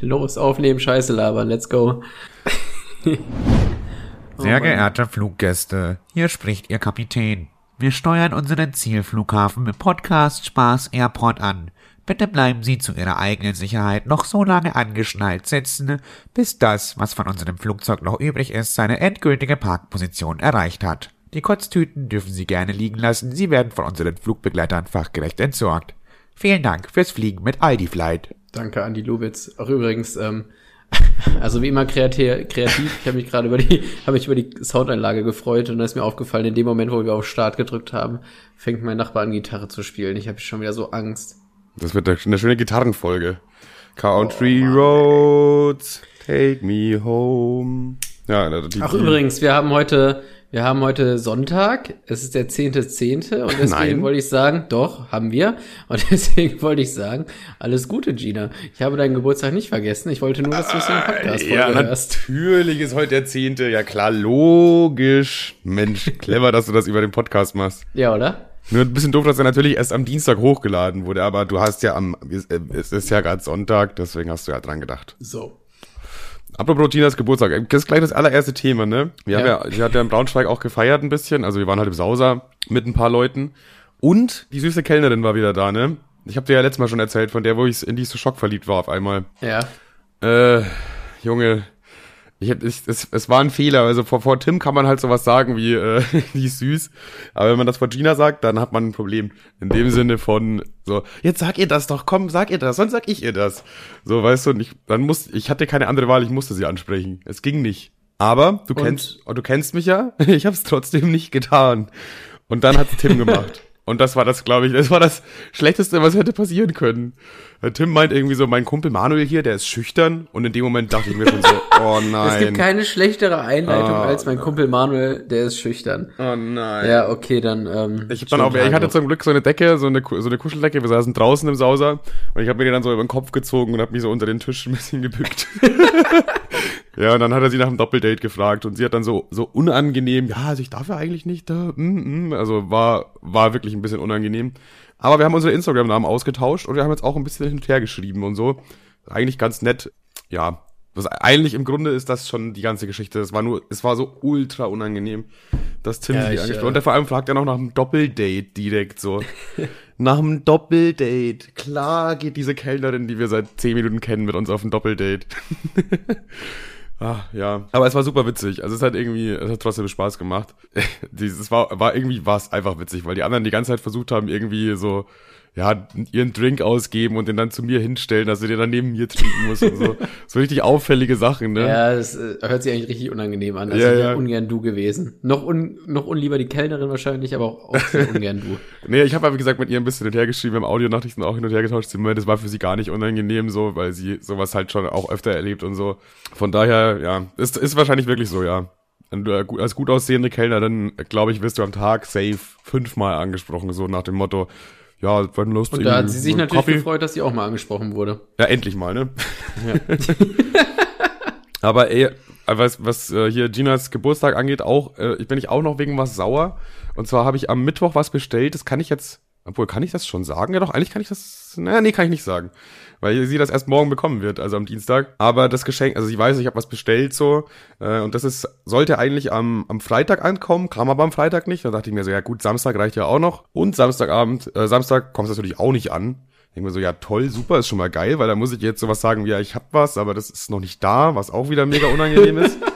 Los, aufnehmen, Scheiße labern, let's go. Sehr geehrte Fluggäste, hier spricht Ihr Kapitän. Wir steuern unseren Zielflughafen mit Podcast Spaß Airport an. Bitte bleiben Sie zu Ihrer eigenen Sicherheit noch so lange angeschnallt sitzen, bis das, was von unserem Flugzeug noch übrig ist, seine endgültige Parkposition erreicht hat. Die Kotztüten dürfen Sie gerne liegen lassen, sie werden von unseren Flugbegleitern fachgerecht entsorgt. Vielen Dank fürs Fliegen mit Aldi Flight. Danke, Andi Lubitz. Auch übrigens, ähm, also wie immer kreativ. kreativ. Ich habe mich gerade über die, habe mich über die Soundanlage gefreut und da ist mir aufgefallen, in dem Moment, wo wir auf Start gedrückt haben, fängt mein Nachbar an Gitarre zu spielen. Ich habe schon wieder so Angst. Das wird eine schöne Gitarrenfolge. Country oh, Roads, take me home. Ja, die, Ach übrigens, wir haben heute wir haben heute Sonntag, es ist der 10.10. .10. und deswegen Nein. wollte ich sagen, doch, haben wir. Und deswegen wollte ich sagen, alles Gute, Gina. Ich habe deinen Geburtstag nicht vergessen. Ich wollte nur, dass du es im Podcast Ja, natürlich ist heute der 10. Ja klar, logisch. Mensch, clever, dass du das über den Podcast machst. Ja, oder? Nur ein bisschen doof, dass er natürlich erst am Dienstag hochgeladen wurde, aber du hast ja am, es ist ja gerade Sonntag, deswegen hast du ja dran gedacht. So. Apropos Tinas Geburtstag, das ist gleich das allererste Thema, ne? Wir ja. haben ja, die hat ja in Braunschweig auch gefeiert ein bisschen, also wir waren halt im Sauser mit ein paar Leuten. Und die süße Kellnerin war wieder da, ne? Ich habe dir ja letztes Mal schon erzählt, von der, wo ich in die so schockverliebt war auf einmal. Ja. Äh, Junge, ich, ich, es, es war ein Fehler. Also vor, vor Tim kann man halt sowas sagen wie, äh, die ist süß. Aber wenn man das vor Gina sagt, dann hat man ein Problem. In dem Sinne von so, jetzt sag ihr das doch, komm, sag ihr das, sonst sag ich ihr das. So, weißt du, und ich, dann muss, ich hatte keine andere Wahl, ich musste sie ansprechen. Es ging nicht. Aber du und? kennst, du kennst mich ja, ich habe es trotzdem nicht getan. Und dann hat Tim gemacht. Und das war das, glaube ich, das war das Schlechteste, was hätte passieren können. Tim meint irgendwie so, mein Kumpel Manuel hier, der ist schüchtern. Und in dem Moment dachte ich mir schon so, oh nein. Es gibt keine schlechtere Einleitung oh, als mein Kumpel Manuel, der ist schüchtern. Oh nein. Ja, okay, dann. Ähm, ich hab dann auch, ich hatte zum Glück so eine Decke, so eine, so eine Kuscheldecke. Wir saßen draußen im Sauser und ich habe mir die dann so über den Kopf gezogen und habe mich so unter den Tisch ein bisschen gebückt. ja, und dann hat er sie nach einem Doppeldate gefragt und sie hat dann so so unangenehm, ja, also ich darf ja eigentlich nicht da. Mm, mm. Also war war wirklich ein bisschen unangenehm. Aber wir haben unsere Instagram-Namen ausgetauscht und wir haben jetzt auch ein bisschen hin und her geschrieben und so. Eigentlich ganz nett. Ja, was eigentlich im Grunde ist das schon die ganze Geschichte. Es war nur, es war so ultra unangenehm, dass Tim ja, sie angesprochen äh, Und der vor allem fragt er noch nach einem Doppeldate direkt so. nach einem Doppeldate. Klar geht diese Kellnerin, die wir seit zehn Minuten kennen, mit uns auf ein Doppeldate. Ah, ja. Aber es war super witzig. Also es hat irgendwie, es hat trotzdem Spaß gemacht. Dieses war, war irgendwie war es einfach witzig, weil die anderen die ganze Zeit versucht haben, irgendwie so ja, ihren Drink ausgeben und den dann zu mir hinstellen, dass sie den dann neben mir trinken muss und so. So richtig auffällige Sachen, ne? Ja, das äh, hört sich eigentlich richtig unangenehm an. Also ja, ja. ungern du gewesen. Noch, un, noch unlieber die Kellnerin wahrscheinlich, aber auch, auch ungern du. nee, ich habe wie gesagt mit ihr ein bisschen hin und her geschrieben, wir haben Audionachrichten auch hin und her getauscht. Sie meinte, das war für sie gar nicht unangenehm so, weil sie sowas halt schon auch öfter erlebt und so. Von daher, ja, ist, ist wahrscheinlich wirklich so, ja. Wenn du als gut aussehende Kellner, dann glaube ich, wirst du am Tag safe fünfmal angesprochen, so nach dem Motto, ja, wenn Lust. Und da hat sie sich natürlich Coffee. gefreut, dass sie auch mal angesprochen wurde. Ja, endlich mal, ne? Ja. Aber ey, was, was äh, hier Ginas Geburtstag angeht, auch, äh, ich bin ich auch noch wegen was sauer. Und zwar habe ich am Mittwoch was bestellt, das kann ich jetzt, obwohl, kann ich das schon sagen? Ja doch, eigentlich kann ich das, naja, nee, kann ich nicht sagen weil sie das erst morgen bekommen wird, also am Dienstag. Aber das Geschenk, also ich weiß, ich habe was bestellt so äh, und das ist sollte eigentlich am, am Freitag ankommen, kam aber am Freitag nicht. Da dachte ich mir so, ja gut, Samstag reicht ja auch noch. Und Samstagabend, äh, Samstag kommt es natürlich auch nicht an. Denke mir so, ja toll, super, ist schon mal geil, weil da muss ich jetzt sowas sagen wie, ja, ich hab was, aber das ist noch nicht da, was auch wieder mega unangenehm ist.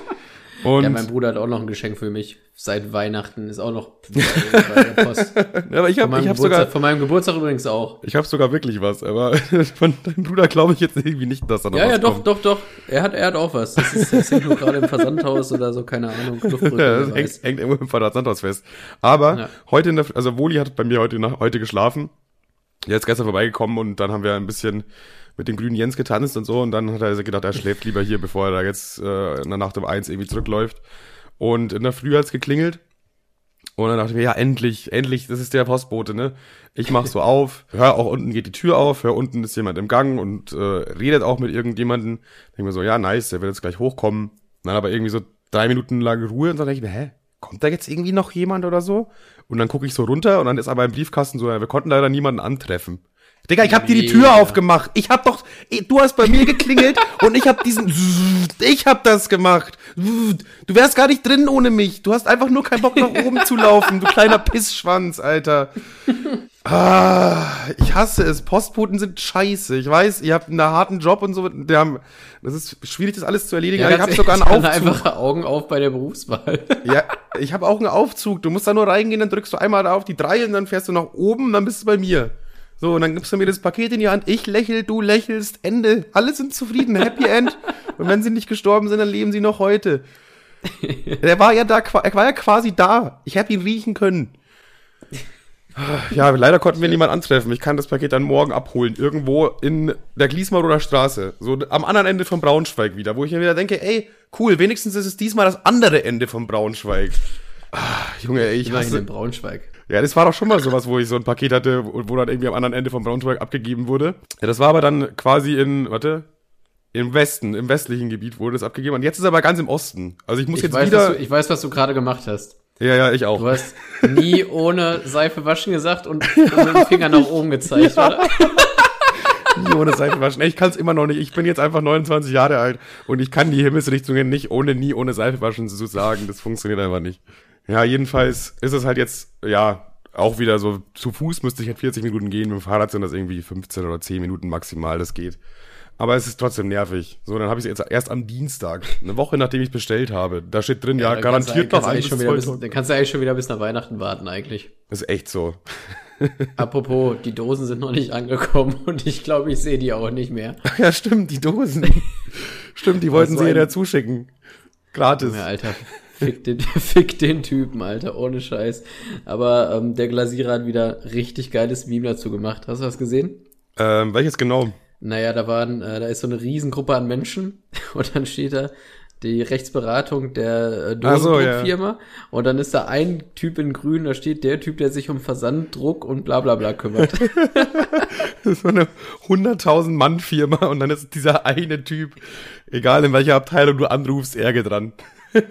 Und ja, mein Bruder hat auch noch ein Geschenk für mich. Seit Weihnachten ist auch noch bei der Post. ja, aber ich habe hab sogar von meinem Geburtstag übrigens auch. Ich habe sogar wirklich was, aber von deinem Bruder glaube ich jetzt irgendwie nicht, dass er noch ja, was Ja, ja, doch, doch, doch. Er hat er hat auch was. Das ist das hängt nur gerade im Versandhaus oder so, keine Ahnung, ja, das hängt, hängt irgendwo im Versandhaus fest. Aber ja. heute in der also Woli hat bei mir heute heute geschlafen. Ist gestern vorbeigekommen und dann haben wir ein bisschen mit dem grünen Jens getanzt und so und dann hat er gedacht, er schläft lieber hier, bevor er da jetzt äh, in der Nacht um eins irgendwie zurückläuft. Und in der Früh hat's geklingelt und dann dachte ich mir, ja, endlich, endlich, das ist der Postbote, ne? Ich mach so auf, hör auch unten geht die Tür auf, hör unten ist jemand im Gang und äh, redet auch mit irgendjemanden. Denke mir so, ja, nice, der wird jetzt gleich hochkommen. Dann aber irgendwie so drei Minuten lang Ruhe und dann denke ich mir, hä, kommt da jetzt irgendwie noch jemand oder so? Und dann gucke ich so runter und dann ist aber im Briefkasten so, ja, wir konnten leider niemanden antreffen. Digga, ich hab dir die Tür aufgemacht. Ich hab doch, du hast bei mir geklingelt und ich hab diesen, ich hab das gemacht. Du wärst gar nicht drin ohne mich. Du hast einfach nur keinen Bock nach oben zu laufen, du kleiner Pissschwanz, Alter. Ah, ich hasse es. Postboten sind scheiße. Ich weiß, ihr habt einen harten Job und so. Die haben, das ist schwierig, das alles zu erledigen. aber ich hab sogar einen Aufzug. einfach Augen auf bei der Berufswahl. Ja, ich habe auch einen Aufzug. Du musst da nur reingehen, dann drückst du einmal da auf die drei und dann fährst du nach oben und dann bist du bei mir. So, und dann gibst du mir das Paket in die Hand. Ich lächel, du lächelst, Ende. Alle sind zufrieden, Happy End. Und wenn sie nicht gestorben sind, dann leben sie noch heute. Er war ja da, er war ja quasi da. Ich hätte ihn riechen können. Ja, leider konnten wir niemanden antreffen. Ich kann das Paket dann morgen abholen. Irgendwo in der Gliesmaroder Straße. So am anderen Ende von Braunschweig wieder. Wo ich mir wieder denke, ey, cool, wenigstens ist es diesmal das andere Ende von Braunschweig. Ah, Junge, ey, ich Immerhin hasse, in Braunschweig. Ja, das war doch schon mal sowas, wo ich so ein Paket hatte, wo, wo dann irgendwie am anderen Ende von Braunschweig abgegeben wurde. Ja, das war aber dann quasi in, warte, im Westen, im westlichen Gebiet wurde das abgegeben. Und jetzt ist aber ganz im Osten. Also ich muss Ich jetzt weiß, wieder. du, ich weiß, was du gerade gemacht hast. ja, ja, ich auch. Du hast nie ohne Seife waschen gesagt und, und mit dem Finger nach oben gezeigt, oder? Nie ohne Seife waschen. Ich kann es immer noch nicht. Ich bin jetzt einfach 29 Jahre alt und ich kann die Himmelsrichtungen nicht ohne nie ohne Seife waschen zu sagen. Das funktioniert einfach nicht. Ja, jedenfalls ist es halt jetzt, ja, auch wieder so, zu Fuß müsste ich halt 40 Minuten gehen, mit dem Fahrrad sind das irgendwie 15 oder 10 Minuten maximal, das geht. Aber es ist trotzdem nervig. So, dann habe ich es jetzt erst am Dienstag, eine Woche nachdem ich es bestellt habe. Da steht drin, ja, du- garantiert noch ein schon wieder bis. Dann kannst du eigentlich schon wieder bis nach Weihnachten warten, eigentlich. Das ist echt so. Apropos, die Dosen sind noch nicht angekommen und ich glaube, ich sehe die auch nicht mehr. Ja, stimmt, die Dosen. stimmt, die wollten so sie ein- ja zuschicken. Gratis. Ja, Alter, fick den, fick den Typen, Alter, ohne Scheiß. Aber ähm, der Glasierer hat wieder richtig geiles Meme dazu gemacht. Hast du das gesehen? Ähm, welches genau? Naja, da waren, äh, da ist so eine Riesengruppe an Menschen und dann steht da die Rechtsberatung der äh, Ach so, ja. Dosendruckfirma und dann ist da ein Typ in grün, da steht der Typ, der sich um Versand, Druck und bla bla bla kümmert. Das ist so eine 100.000 Mann Firma und dann ist dieser eine Typ, egal in welcher Abteilung du anrufst, Ärger dran.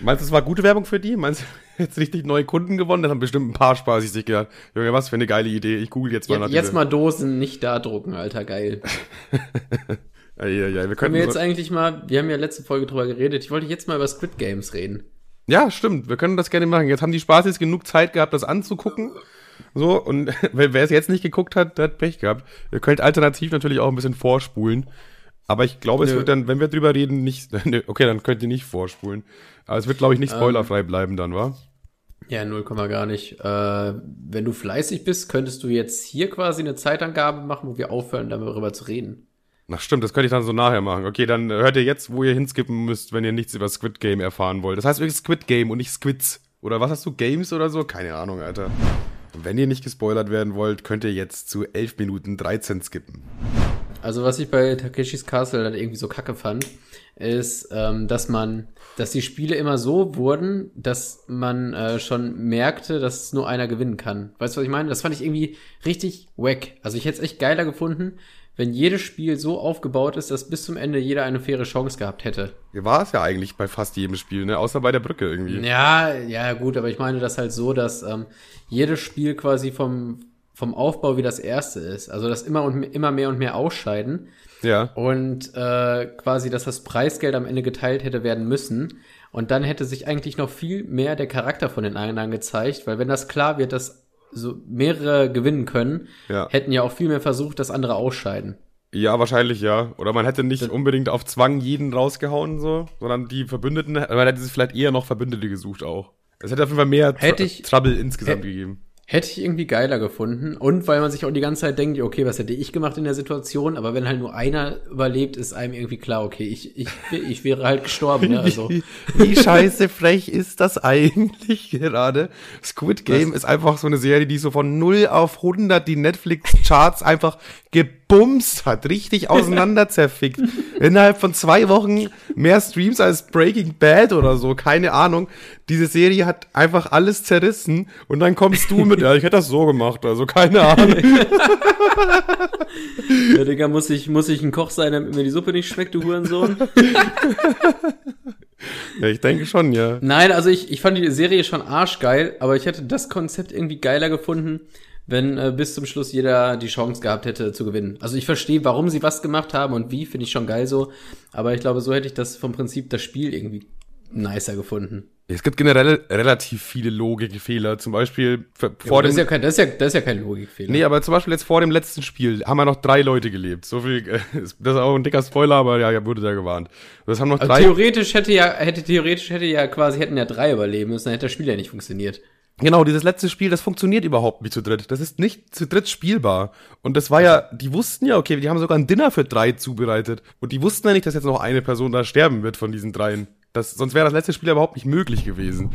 Meinst du, es war gute Werbung für die? Meinst du, jetzt richtig neue Kunden gewonnen? Das haben bestimmt ein paar Spaß sich gedacht. Junge, was für eine geile Idee. Ich google jetzt mal nach jetzt, mal Dosen nicht da drucken, Alter, geil. Ja, ja, ja, wir Können wir jetzt eigentlich mal, wir haben ja letzte Folge drüber geredet, ich wollte jetzt mal über Squid Games reden. Ja, stimmt. Wir können das gerne machen. Jetzt haben die Spaß jetzt genug Zeit gehabt, das anzugucken. So, und wer wer es jetzt nicht geguckt hat, der hat Pech gehabt. Ihr könnt alternativ natürlich auch ein bisschen vorspulen. Aber ich glaube, es Nö. wird dann, wenn wir drüber reden, nicht. Okay, dann könnt ihr nicht vorspulen. Aber es wird, glaube ich, nicht spoilerfrei bleiben dann, wa? Ja, null Komma gar nicht. Äh, wenn du fleißig bist, könntest du jetzt hier quasi eine Zeitangabe machen, wo wir aufhören, darüber zu reden. Ach stimmt, das könnte ich dann so nachher machen. Okay, dann hört ihr jetzt, wo ihr hinskippen müsst, wenn ihr nichts über Squid Game erfahren wollt. Das heißt wirklich Squid Game und nicht Squids. Oder was hast du, Games oder so? Keine Ahnung, Alter. Wenn ihr nicht gespoilert werden wollt, könnt ihr jetzt zu 11 Minuten 13 skippen. Also was ich bei Takeshis Castle dann irgendwie so kacke fand, ist, ähm, dass man, dass die Spiele immer so wurden, dass man äh, schon merkte, dass nur einer gewinnen kann. Weißt du, was ich meine? Das fand ich irgendwie richtig wack. Also ich hätte es echt geiler gefunden, wenn jedes Spiel so aufgebaut ist, dass bis zum Ende jeder eine faire Chance gehabt hätte. War es ja eigentlich bei fast jedem Spiel, ne? Außer bei der Brücke irgendwie. Ja, ja, gut, aber ich meine das halt so, dass ähm, jedes Spiel quasi vom, vom Aufbau wie das erste ist. Also dass immer und immer mehr und mehr ausscheiden Ja. und äh, quasi, dass das Preisgeld am Ende geteilt hätte werden müssen. Und dann hätte sich eigentlich noch viel mehr der Charakter von den anderen gezeigt, weil wenn das klar wird, dass so mehrere gewinnen können, Ja. hätten ja auch viel mehr versucht, dass andere ausscheiden. Ja, wahrscheinlich ja. Oder man hätte nicht unbedingt auf Zwang jeden rausgehauen, so, sondern die Verbündeten, man hätte sich vielleicht eher noch Verbündete gesucht auch. Es hätte auf jeden Fall mehr Hätte ich- Trouble insgesamt Hä- gegeben. Hätte ich irgendwie geiler gefunden. Und weil man sich auch die ganze Zeit denkt, okay, was hätte ich gemacht in der Situation? Aber wenn halt nur einer überlebt, ist einem irgendwie klar, okay, ich, ich, ich wäre halt gestorben. Ne? Also, Wie, scheiße frech ist das eigentlich gerade? Squid Game ist einfach so eine Serie, die so von 0 auf 100 die Netflix-Charts einfach gebumst hat, richtig auseinander zerfickt. Innerhalb von zwei Wochen mehr Streams als Breaking Bad oder so, keine Ahnung. Diese Serie hat einfach alles zerrissen und dann kommst du mit, ja, ich hätte das so gemacht, also keine Ahnung. ja, Digga, muss ich, muss ich ein Koch sein, damit mir die Suppe nicht schmeckt, du Hurensohn? Ja, ich denke schon, ja. Nein, also ich, ich fand die Serie schon arschgeil, aber ich hätte das Konzept irgendwie geiler gefunden, wenn äh, bis zum Schluss jeder die Chance gehabt hätte zu gewinnen. Also ich verstehe, warum sie was gemacht haben und wie, finde ich schon geil so. Aber ich glaube, so hätte ich das vom Prinzip das Spiel irgendwie nicer gefunden. Es gibt generell relativ viele Logikfehler. Zum Beispiel vor ja, das dem. Ist ja kein, das, ist ja, das ist ja kein Logikfehler. Nee, aber zum Beispiel jetzt vor dem letzten Spiel haben wir noch drei Leute gelebt. So viel, das ist auch ein dicker Spoiler, aber ja, ja wurde da gewarnt. Das haben noch also drei. Theoretisch hätte ja, hätte theoretisch hätte ja quasi, hätten ja drei überleben müssen, dann hätte das Spiel ja nicht funktioniert. Genau, dieses letzte Spiel, das funktioniert überhaupt nicht zu dritt. Das ist nicht zu dritt spielbar. Und das war ja, die wussten ja, okay, die haben sogar ein Dinner für drei zubereitet. Und die wussten ja nicht, dass jetzt noch eine Person da sterben wird von diesen dreien. Das, sonst wäre das letzte Spiel überhaupt nicht möglich gewesen.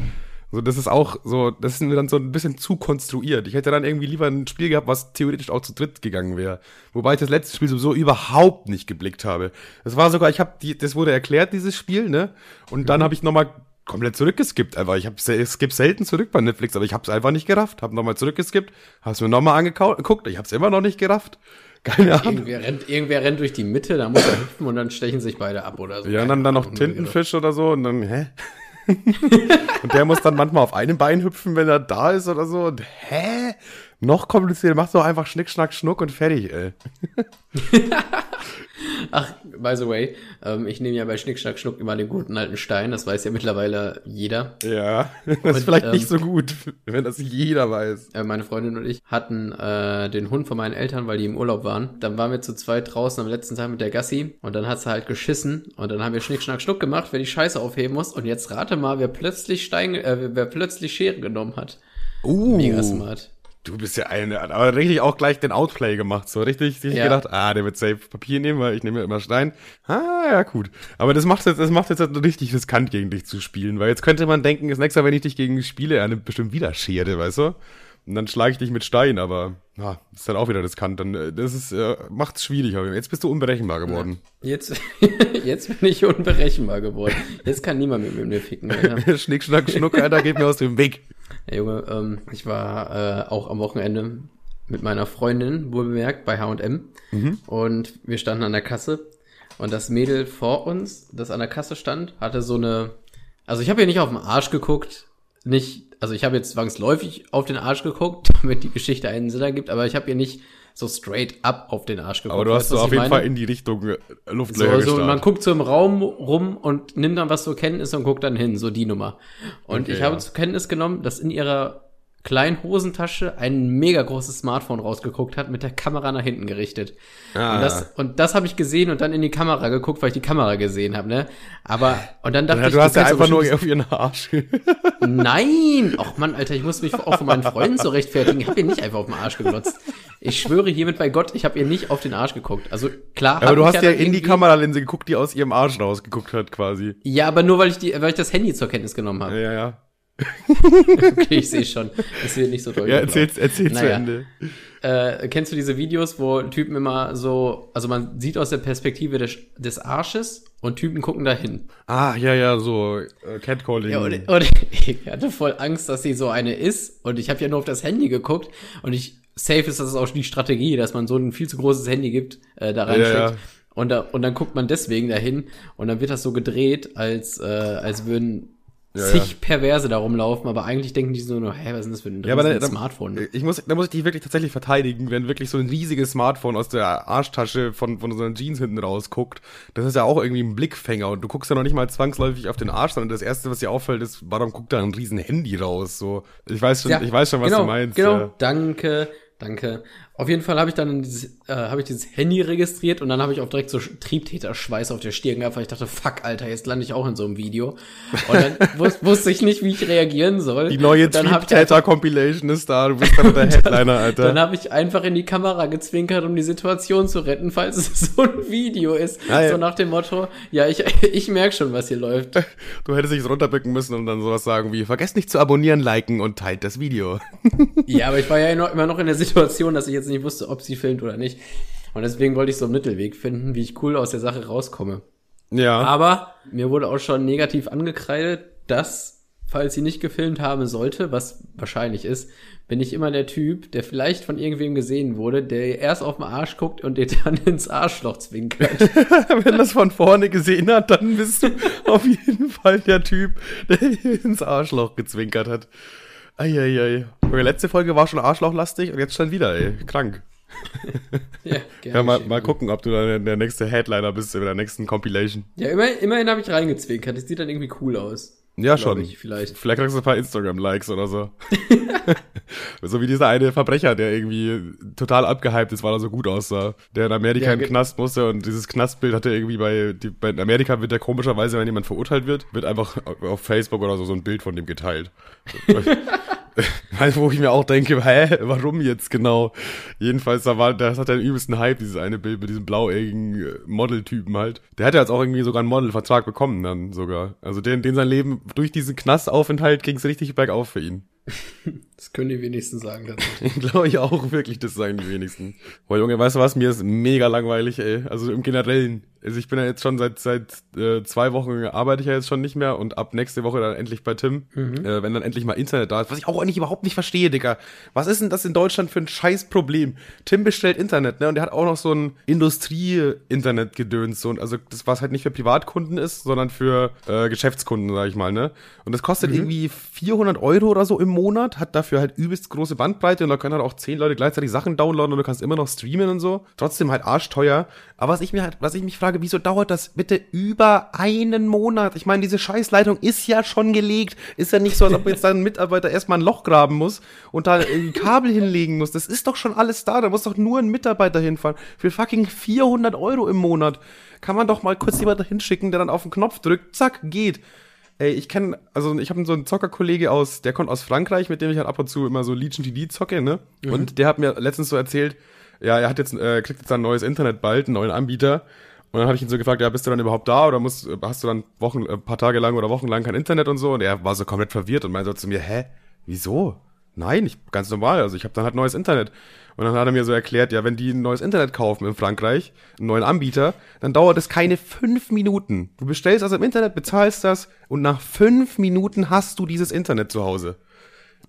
So, das ist auch so, das ist mir dann so ein bisschen zu konstruiert. Ich hätte dann irgendwie lieber ein Spiel gehabt, was theoretisch auch zu dritt gegangen wäre. Wobei ich das letzte Spiel sowieso überhaupt nicht geblickt habe. Das war sogar, ich habe die, das wurde erklärt, dieses Spiel, ne? Und dann mhm. habe ich nochmal komplett zurückgeskippt einfach. Ich gibt selten zurück bei Netflix, aber ich habe es einfach nicht gerafft. Habe nochmal zurückgeskippt, habe es mir nochmal angeguckt, ich habe es immer noch nicht gerafft. Keine Ahnung. Irgendwer rennt, irgendwer rennt durch die Mitte, da muss er hüpfen und dann stechen sich beide ab oder so. Ja, und dann, dann noch Tintenfisch oder so und dann, hä? und der muss dann manchmal auf einem Bein hüpfen, wenn er da ist oder so. Und hä? Noch komplizierter, mach doch einfach Schnick, Schnack, Schnuck und fertig, ey. Ach, by the way, ähm, ich nehme ja bei Schnick, Schnack, Schnuck immer den guten alten Stein. Das weiß ja mittlerweile jeder. Ja, das und, ist vielleicht ähm, nicht so gut, wenn das jeder weiß. Äh, meine Freundin und ich hatten äh, den Hund von meinen Eltern, weil die im Urlaub waren. Dann waren wir zu zweit draußen am letzten Tag mit der Gassi und dann hat sie halt geschissen und dann haben wir Schnick, Schnack, Schnuck gemacht, wer die Scheiße aufheben muss. Und jetzt rate mal, wer plötzlich Stein, äh, wer plötzlich Schere genommen hat. Uh. Mega smart. Du bist ja eine, aber richtig auch gleich den Outplay gemacht, so richtig, richtig ja. gedacht, ah, der wird safe Papier nehmen, weil ich nehme ja immer Stein. Ah, ja, gut. Aber das macht jetzt, das macht jetzt halt richtig riskant gegen dich zu spielen, weil jetzt könnte man denken, das nächste Mal, wenn ich dich gegen spiele, er nimmt bestimmt wieder Schere, weißt du? Und dann schlage ich dich mit Stein, aber ja, ist dann auch wieder riskant. Dann, äh, das ist, äh, macht's schwierig. Aber jetzt bist du unberechenbar geworden. Jetzt, jetzt bin ich unberechenbar geworden. Jetzt kann niemand mit mir ficken. Alter. Schnick, schnack, schnuck, Alter, geht mir aus dem Weg. Ja, Junge, ähm, ich war äh, auch am Wochenende mit meiner Freundin, wohl bemerkt, bei H&M. Mhm. Und wir standen an der Kasse. Und das Mädel vor uns, das an der Kasse stand, hatte so eine... Also ich habe ihr nicht auf den Arsch geguckt, nicht also ich habe jetzt zwangsläufig auf den Arsch geguckt, damit die Geschichte einen Sinn ergibt, aber ich habe ihr nicht so straight up auf den Arsch geguckt. Aber du hast so auf jeden meine? Fall in die Richtung äh, Luftlöcher so, so, Man guckt so im Raum rum und nimmt dann was zur Kenntnis und guckt dann hin, so die Nummer. Und okay, ich habe zur Kenntnis genommen, dass in ihrer kleinen Hosentasche ein mega großes Smartphone rausgeguckt hat, mit der Kamera nach hinten gerichtet. Ah. Und das, und das habe ich gesehen und dann in die Kamera geguckt, weil ich die Kamera gesehen habe, ne? Aber, und dann dachte ja, ich... Du hast ja einfach nur auf ihren Arsch. Nein! Och Mann, Alter, ich muss mich auch von meinen Freunden so rechtfertigen. Ich habe ihr nicht einfach auf den Arsch geglotzt. Ich schwöre hiermit bei Gott, ich habe ihr nicht auf den Arsch geguckt. Also klar. Aber du hast ja in die Kameralinse geguckt, die aus ihrem Arsch rausgeguckt hat, quasi. Ja, aber nur weil ich die, weil ich das Handy zur Kenntnis genommen habe. Ja, ja okay, ich sehe schon. Das wird nicht so deutlich. Ja, erzähl's, erzähl's naja. zu Ende. Äh, kennst du diese Videos, wo Typen immer so, also man sieht aus der Perspektive des, des Arsches und Typen gucken dahin. Ah, ja, ja, so äh, Catcalling. Ja, und, und ich hatte voll Angst, dass sie so eine ist und ich habe ja nur auf das Handy geguckt und ich safe ist das auch die Strategie, dass man so ein viel zu großes Handy gibt, äh, da reinsteckt. Ja, ja. Und, da, und dann guckt man deswegen dahin und dann wird das so gedreht, als, äh, als würden ja, zig ja. Perverse da rumlaufen, aber eigentlich denken die so nur, hä, was ist denn das für ein, ja, aber da, Smartphone? Ich muss, da muss ich dich wirklich tatsächlich verteidigen, wenn wirklich so ein riesiges Smartphone aus der Arschtasche von, von so einer Jeans hinten rausguckt. Das ist ja auch irgendwie ein Blickfänger und du guckst ja noch nicht mal zwangsläufig auf den Arsch, sondern das erste, was dir auffällt, ist, warum guckt da ein riesen Handy raus? So, ich weiß schon, ja, ich weiß schon, was genau, du meinst. Genau, danke, danke. Auf jeden Fall habe ich dann dieses, äh, habe ich dieses Handy registriert und dann habe ich auch direkt so Triebtäterschweiß auf der Stirn gehabt, weil ich dachte, fuck, Alter, jetzt lande ich auch in so einem Video. Und dann wus wusste ich nicht, wie ich reagieren soll. Die neue Triebtäter-Compilation ist da, du bist dann der Headliner, Alter. Dann habe ich einfach in die Kamera gezwinkert, um die Situation zu retten, falls es so ein Video ist. Ah, ja. So nach dem Motto, ja, ich, ich merk schon, was hier läuft. Du hättest dich runterbücken müssen und dann sowas sagen wie, vergesst nicht zu abonnieren, liken und teilt das Video. ja, aber ich war ja immer noch in der Situation, dass ich jetzt nicht wusste, ob sie filmt oder nicht. Und deswegen wollte ich so einen Mittelweg finden, wie ich cool aus der Sache rauskomme. Ja. Aber mir wurde auch schon negativ angekreidet, dass, falls sie nicht gefilmt haben sollte, was wahrscheinlich ist, bin ich immer der Typ, der vielleicht von irgendwem gesehen wurde, der erst auf den Arsch guckt und dir dann ins Arschloch zwinkert. Wenn das von vorne gesehen hat, dann bist du auf jeden Fall der Typ, der ins Arschloch gezwinkert hat. Eieiei. Die letzte Folge war schon arschlauchlastig und jetzt schon wieder, ey. Krank. ja, gerne ja, mal, mal gucken, ob du dann der nächste Headliner bist in der nächsten Compilation. Ja, immerhin, immerhin habe ich reingezwinkert. Das sieht dann irgendwie cool aus. Ja, schon. Ich, vielleicht. Vielleicht kriegst du ein paar Instagram-Likes oder so. so wie dieser eine Verbrecher, der irgendwie total abgehypt ist, weil er so gut aussah. Der in Amerika ja, in Knast musste und dieses Knastbild hat er irgendwie bei, die, bei in Amerika wird der komischerweise, wenn jemand verurteilt wird, wird einfach auf Facebook oder so so ein Bild von dem geteilt. wo ich mir auch denke, hä, warum jetzt genau? Jedenfalls, da war, das hat ja den übelsten Hype, dieses eine Bild mit diesem blauäugigen äh, Modeltypen halt. Der hat ja jetzt auch irgendwie sogar einen Modelvertrag bekommen dann sogar. Also den, den sein Leben, durch diesen Knastaufenthalt ging es richtig bergauf für ihn. Das können die wenigsten sagen tatsächlich. Glaube ich auch wirklich, das sagen die wenigsten. Boah, Junge, weißt du was? Mir ist mega langweilig, ey. Also im Generellen. Also ich bin ja jetzt schon seit seit äh, zwei Wochen arbeite ich ja jetzt schon nicht mehr und ab nächste Woche dann endlich bei Tim, mhm. äh, wenn dann endlich mal Internet da ist. Was ich auch eigentlich überhaupt nicht verstehe, Digga. Was ist denn das in Deutschland für ein scheiß Problem? Tim bestellt Internet, ne? Und der hat auch noch so ein Industrie-Internet-Gedöns. So, also das, was halt nicht für Privatkunden ist, sondern für äh, Geschäftskunden, sag ich mal, ne? Und das kostet mhm. irgendwie 400 Euro oder so im Monat, hat dafür halt übelst große Bandbreite und da können halt auch zehn Leute gleichzeitig Sachen downloaden und du kannst immer noch streamen und so. Trotzdem halt arschteuer. Aber was ich mir halt, was ich mich frage, wieso dauert das bitte über einen Monat? Ich meine, diese Scheißleitung ist ja schon gelegt. Ist ja nicht so, als ob jetzt dein Mitarbeiter erstmal ein Loch graben muss und da ein Kabel hinlegen muss. Das ist doch schon alles da. Da muss doch nur ein Mitarbeiter hinfahren. Für fucking 400 Euro im Monat. Kann man doch mal kurz jemanden hinschicken, der dann auf den Knopf drückt, zack, geht. Ey, ich kenne, also ich habe so einen Zockerkollege aus, der kommt aus Frankreich, mit dem ich halt ab und zu immer so Legion TD zocke, ne? Mhm. Und der hat mir letztens so erzählt, ja, er hat jetzt, äh, kriegt jetzt ein neues Internet bald, einen neuen Anbieter. Und dann habe ich ihn so gefragt, ja, bist du dann überhaupt da oder musst, hast du dann Wochen, ein äh, paar Tage lang oder Wochen lang kein Internet und so? Und er war so komplett verwirrt und meinte so zu mir, hä, wieso? Nein, ich, ganz normal. Also ich habe dann halt neues Internet. Und dann hat er mir so erklärt, ja, wenn die ein neues Internet kaufen in Frankreich, einen neuen Anbieter, dann dauert es keine fünf Minuten. Du bestellst also im Internet, bezahlst das und nach fünf Minuten hast du dieses Internet zu Hause.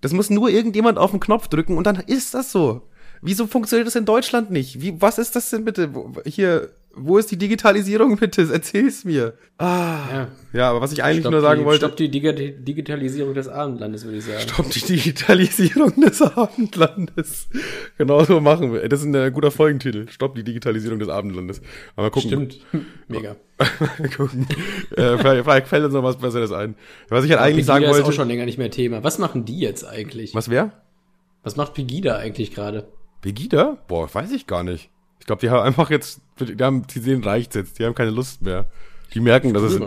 Das muss nur irgendjemand auf den Knopf drücken und dann ist das so. Wieso funktioniert das in Deutschland nicht? Wie, was ist das denn bitte? Hier, wo ist die Digitalisierung bitte? Erzähl's mir. Ah. Ja, ja aber was ich eigentlich stopp nur sagen die, wollte. Stopp die Dig Digitalisierung des Abendlandes, würde ich sagen. Stopp die Digitalisierung des Abendlandes. Genau so machen wir. Das ist ein guter Folgentitel. Stopp die Digitalisierung des Abendlandes. Aber gucken. Stimmt. Mega. gucken. äh, vielleicht, vielleicht fällt uns noch was Besseres ein. Was ich halt eigentlich Pegida sagen wollte. ist auch schon länger nicht mehr Thema. Was machen die jetzt eigentlich? Was wer? Was macht Pegida eigentlich gerade? Pegida? Boah, weiß ich gar nicht. Ich glaube, die haben einfach jetzt, die, haben, die sehen reicht jetzt, die haben keine Lust mehr. Die merken, dass es,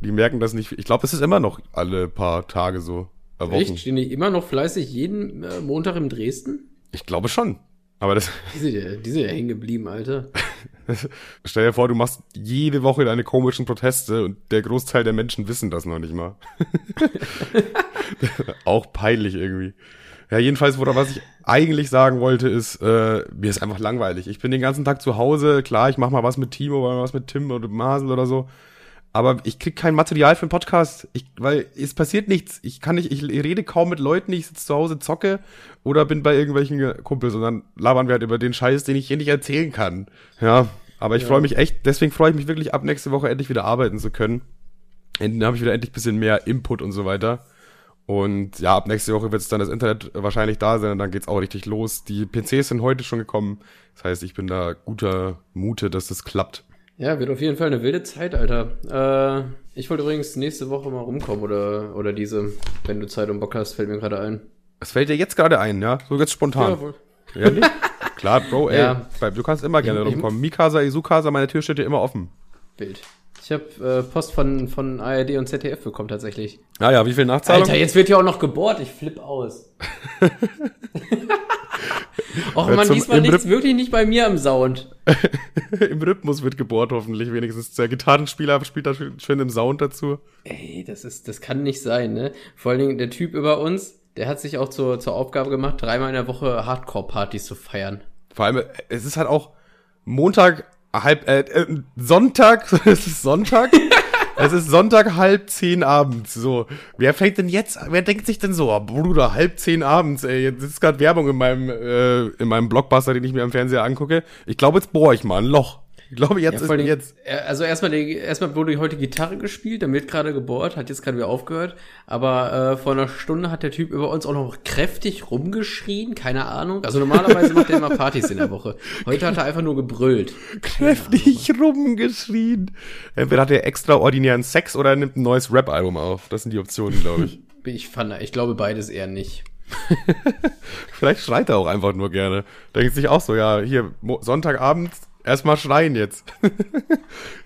die merken das nicht. Ich glaube, es ist immer noch alle paar Tage so. Äh, Wochen. Echt? Stehen die immer noch fleißig jeden äh, Montag im Dresden? Ich glaube schon. Aber das. Die sind ja, die sind ja hängen geblieben, Alter. Stell dir vor, du machst jede Woche deine komischen Proteste und der Großteil der Menschen wissen das noch nicht mal. Auch peinlich irgendwie. Ja, jedenfalls, oder was ich eigentlich sagen wollte, ist, äh, mir ist einfach langweilig. Ich bin den ganzen Tag zu Hause, klar, ich mache mal was mit Timo oder was mit Tim oder Masel oder so. Aber ich krieg kein Material für einen Podcast, ich, weil es passiert nichts. Ich kann nicht, ich rede kaum mit Leuten, ich sitze zu Hause, zocke oder bin bei irgendwelchen Kumpels und dann labern wir halt über den Scheiß, den ich hier nicht erzählen kann. Ja, aber ich ja. freue mich echt, deswegen freue ich mich wirklich ab nächste Woche endlich wieder arbeiten zu können. Dann habe ich wieder endlich bisschen mehr Input und so weiter. Und ja, ab nächste Woche wird es dann das Internet wahrscheinlich da sein und dann geht's auch richtig los. Die PCs sind heute schon gekommen. Das heißt, ich bin da guter Mute, dass das klappt. Ja, wird auf jeden Fall eine wilde Zeit, Alter. Äh, ich wollte übrigens nächste Woche mal rumkommen oder, oder diese, wenn du Zeit und Bock hast, fällt mir gerade ein. Es fällt dir jetzt gerade ein, ja? So ganz spontan. Ja, wohl. Ja, nicht? Klar, Bro, ey. Ja. Du kannst immer gerne rumkommen. Mikasa, Isukasa, meine Tür steht dir immer offen. Wild. Ich habe äh, Post von, von ARD und ZDF bekommen tatsächlich. Ah ja, wie viel Nachzahlung? Alter, jetzt wird ja auch noch gebohrt. Ich flipp aus. Och man, diesmal liegt's wirklich nicht bei mir am Sound. Im Rhythmus wird gebohrt hoffentlich wenigstens. Der Gitarrenspieler spielt da schön im Sound dazu. Ey, das ist, das kann nicht sein, ne? Vor allen Dingen der Typ über uns, der hat sich auch zur, zur Aufgabe gemacht, dreimal in der Woche Hardcore-Partys zu feiern. Vor allem, es ist halt auch Montag halb, äh, äh, Sonntag, es ist Sonntag. es ist Sonntag halb zehn abends. So, wer fängt denn jetzt? Wer denkt sich denn so, oh, Bruder, halb zehn abends? Ey, jetzt ist gerade Werbung in meinem äh, in meinem Blockbuster, den ich mir am Fernseher angucke. Ich glaube, jetzt bohre ich mal ein Loch. Ich glaube, jetzt Ja, ist jetzt. Also erstmal, die- erstmal wurde heute Gitarre gespielt, dann wird gerade gebohrt, hat jetzt gerade wieder aufgehört. Aber äh, vor einer Stunde hat der Typ über uns auch noch kräftig rumgeschrien, keine Ahnung. Also normalerweise macht er immer Partys in der Woche. Heute hat er einfach nur gebrüllt. kräftig rumgeschrien. Entweder hat er extraordinären Sex oder er nimmt ein neues Rap-Album auf. Das sind die Optionen, glaube ich. Ich fand, ich glaube beides eher nicht. Vielleicht schreit er auch einfach nur gerne. Denkt sich auch so, ja, hier, Mo Sonntagabend, erstmal schreien jetzt.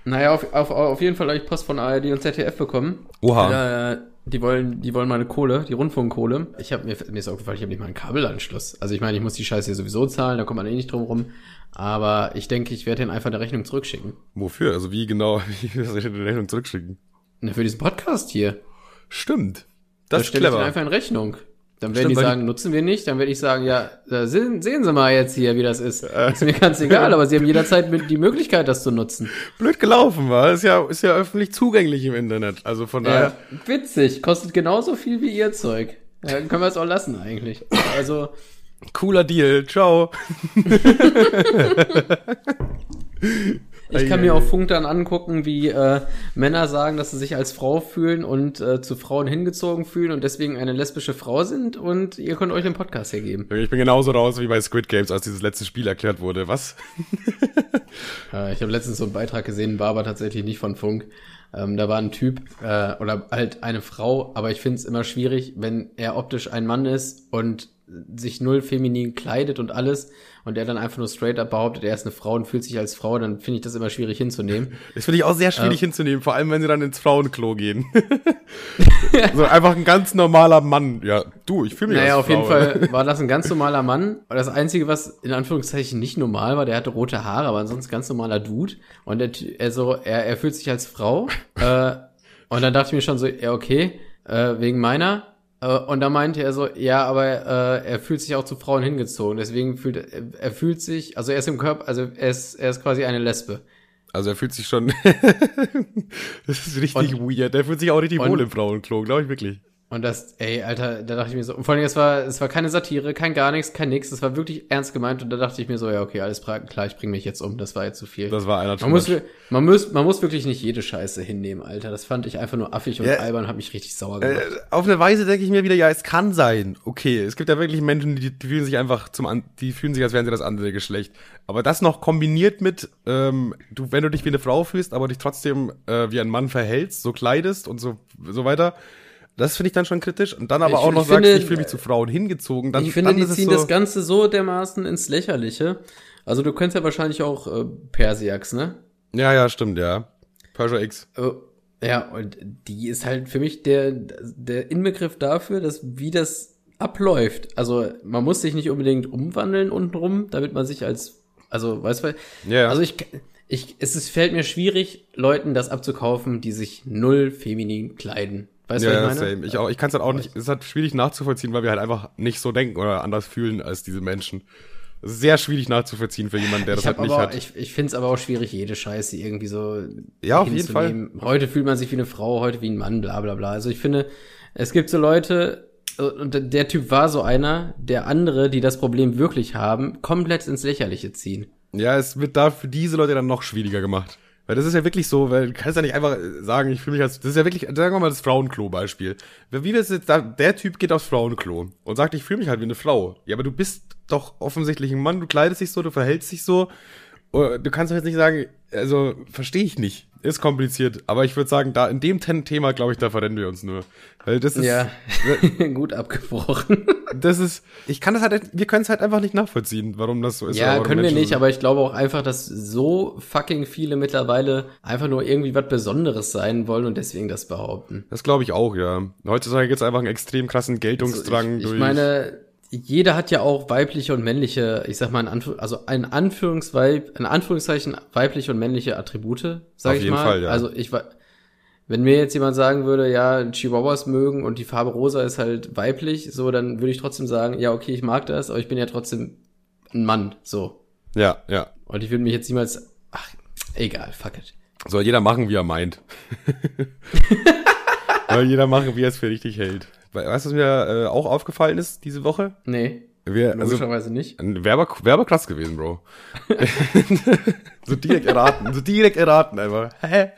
Naja, auf, auf, auf jeden Fall habe ich Post von ARD und ZDF bekommen. Oha. Äh, die wollen, die wollen meine Kohle, die Rundfunkkohle. Ich habe mir, mir ist aufgefallen, ich habe nicht mal einen Kabelanschluss. Also ich meine, ich muss die Scheiße hier sowieso zahlen, da kommt man eh nicht drum rum. Aber ich denke, ich werde denen einfach eine Rechnung zurückschicken. Wofür? Also wie genau, wie soll ich die Rechnung zurückschicken? Na, für diesen Podcast hier. Stimmt. Da Das ist stelle ich clever. einfach in Rechnung. Dann werden Stimmt, die sagen, nutzen wir nicht. Dann werde ich sagen, ja, da sehen, sehen Sie mal jetzt hier, wie das ist. Ist mir ganz egal, aber Sie haben jederzeit die Möglichkeit, das zu nutzen. Blöd gelaufen, war. Ist ja, ist ja öffentlich zugänglich im Internet. Also von Ja, daher. witzig. Kostet genauso viel wie Ihr Zeug. Ja, dann können wir es auch lassen eigentlich. Also, Cooler Deal. Ciao. ich kann mir auf Funk dann angucken, wie äh, Männer sagen, dass sie sich als Frau fühlen und äh, zu Frauen hingezogen fühlen und deswegen eine lesbische Frau sind und ihr könnt euch den Podcast hier geben. Ich bin genauso raus wie bei Squid Games, als dieses letzte Spiel erklärt wurde. Was? Äh, ich habe letztens so einen Beitrag gesehen, war aber tatsächlich nicht von Funk. Ähm, da war ein Typ äh, oder halt eine Frau, aber ich finde es immer schwierig, wenn er optisch ein Mann ist und sich null feminin kleidet und alles und er dann einfach nur straight up behauptet, er ist eine Frau und fühlt sich als Frau, dann finde ich das immer schwierig hinzunehmen. Das finde ich auch sehr schwierig hinzunehmen, vor allem wenn sie dann ins Frauenklo gehen. so einfach ein ganz normaler Mann. Ja, du, ich fühle mich Naja, auf jeden Frau. Fall war das ein ganz normaler Mann. Und das Einzige, was in Anführungszeichen nicht normal war, der hatte rote Haare, aber ansonsten ganz normaler Dude. Und er, also, er, er fühlt sich als Frau. äh, und dann dachte ich mir schon so, ja, okay, äh, wegen meiner. Äh, und da meinte er so, ja, aber äh, er fühlt sich auch zu Frauen hingezogen. Deswegen fühlt er, er fühlt sich, also er ist im Körper, also er ist, er ist quasi eine Lesbe. Also er fühlt sich schon. das ist richtig weird. Der fühlt sich auch richtig und- wohl im Frauenklo, glaube ich wirklich. Und das, ey, Alter, da dachte ich mir so, und vor allem, es war, es war keine Satire, kein gar nichts, kein nix, es war wirklich ernst gemeint und da dachte ich mir so, ja, okay, alles klar, ich bring mich jetzt um, das war jetzt zu viel. Das war einer man muss, man muss, man muss wirklich nicht jede Scheiße hinnehmen, Alter. Das fand ich einfach nur affig und Ja. albern, hat mich richtig sauer Äh, gemacht. auf eine Weise denke ich mir wieder, ja, es kann sein. Okay, es gibt ja wirklich Menschen, die, die fühlen sich einfach zum, an- die fühlen sich, als wären sie das andere Geschlecht. Aber das noch kombiniert mit, ähm, du, wenn du dich wie eine Frau fühlst, aber dich trotzdem äh, wie ein Mann verhältst, so kleidest und so, so weiter, das finde ich dann schon kritisch. Und dann aber Ich- auch noch ich finde, sagst, ich fühle mich zu Frauen hingezogen, dann, ich finde, dann die ziehen so, das Ganze so dermaßen ins Lächerliche. Also du kennst ja wahrscheinlich auch äh, Persiax, ne? Ja, ja, stimmt, ja. Persia X. Äh, Ja, und die ist halt für mich der, der Inbegriff dafür, dass wie das abläuft. Also man muss sich nicht unbedingt umwandeln untenrum, damit man sich als, also weißt du, Ja. also ich, ich, es ist, fällt mir schwierig, Leuten das abzukaufen, die sich null feminin kleiden. Weißt du, Ja, was ich meine? same. Ich, auch, ich kann es halt auch nicht, es ist halt schwierig nachzuvollziehen, weil wir halt einfach nicht so denken oder anders fühlen als diese Menschen. Sehr schwierig nachzuvollziehen für jemanden, der das Ich, halt hab nicht hat. ich, ich finde es aber auch schwierig, jede Scheiße irgendwie so Ja, auf jeden hinzunehmen. Heute fühlt man sich wie eine Frau, heute wie ein Mann, bla bla bla. Also ich finde, es gibt so Leute, und der Typ war so einer, der andere, die das Problem wirklich haben, komplett ins Lächerliche ziehen. Ja, es wird da für diese Leute dann noch schwieriger gemacht. Weil das ist ja wirklich so, weil du kannst ja nicht einfach sagen, ich fühle mich als, das ist ja wirklich, sagen wir mal das Frauenklo-Beispiel. Wie das jetzt, da, der Typ geht aufs Frauenklo und sagt, ich fühle mich halt wie eine Frau. Ja, aber du bist doch offensichtlich ein Mann, du kleidest dich so, du verhältst dich so. Oh, Du kannst doch jetzt nicht sagen, also, verstehe ich nicht. Ist kompliziert. Aber ich würde sagen, da, in dem Thema, glaube ich, da verrennen wir uns nur. Weil das ist, Ja, gut abgebrochen. das ist, ich kann das halt, wir können es halt einfach nicht nachvollziehen, warum das so ist. ja, können wir nicht, so- aber ich glaube auch einfach, dass so fucking viele mittlerweile einfach nur irgendwie was Besonderes sein wollen und deswegen das behaupten. Das glaube ich auch, ja. Heutzutage gibt's einfach einen extrem krassen Geltungsdrang Also ich, durch. ich meine, jeder hat ja auch weibliche und männliche, ich sag mal, in Anführ also ein Anführungsweib, in Anführungszeichen weibliche und männliche Attribute, sag Auf ich jeden mal. Fall, ja. Also ich wenn mir jetzt jemand sagen würde, ja, Chihuahuas mögen und die Farbe rosa ist halt weiblich, so, dann würde ich trotzdem sagen, ja, okay, ich mag das, aber ich bin ja trotzdem ein Mann, so. ja, ja. Und ich würde mich jetzt niemals, ach, egal, fuck it. Soll jeder machen, wie er meint. Soll jeder machen, wie er es für richtig hält. We- Weißt du, was mir äh, auch aufgefallen ist diese Woche? Nee. Wir, Logischerweise nicht. Wäre aber krass gewesen, Bro. so direkt erraten, so direkt erraten einfach. Hä?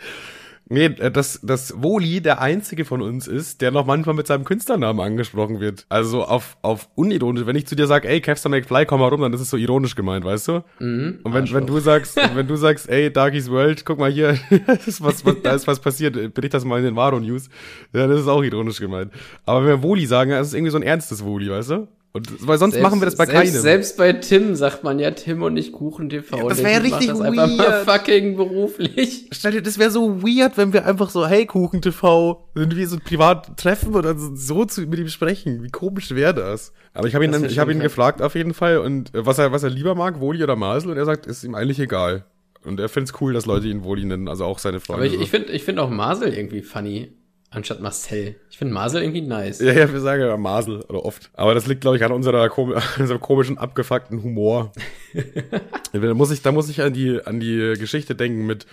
Nee, äh, dass, dass Woli der einzige von uns ist, der noch manchmal mit seinem Künstlernamen angesprochen wird. Also auf, auf unironisch. Wenn ich zu dir sage, ey, Kevstar McFly, komm mal rum, dann ist es so ironisch gemeint, weißt du? Mhm, Und wenn, wenn du sagst, wenn du sagst, ey, Darkies World, guck mal hier, ist was, was, da ist was passiert, bericht das mal in den Varo News. Ja, das ist auch ironisch gemeint. Aber wenn wir Woli sagen, das ist irgendwie so ein ernstes Woli, weißt du? Und, weil sonst selbst, machen wir das bei selbst, keinem. Selbst bei Tim sagt man ja Tim und nicht Kuchen TV. Ja, das wäre ja richtig das weird. Einfach mal fucking beruflich. Stell dir, das wäre so weird, wenn wir einfach so, hey Kuchen TV, irgendwie so privat treffen und dann so zu, mit ihm sprechen. Wie komisch wäre das? Aber ich habe ihn, dann, ich habe ihn gefragt auf jeden Fall und äh, was er, was er lieber mag, Woli oder Masel und er sagt, ist ihm eigentlich egal. Und er findet es cool, dass Leute ihn Woli nennen, also auch seine Freunde. Aber ich, ich finde ich find auch Masel irgendwie funny anstatt Marcel. Ich finde Masel irgendwie nice. Ja, ja, wir sagen ja Masel oder oft. Aber das liegt, glaube ich, an unserer, unserem komischen, abgefuckten Humor. da muss ich, da muss ich an die, an die Geschichte denken mit,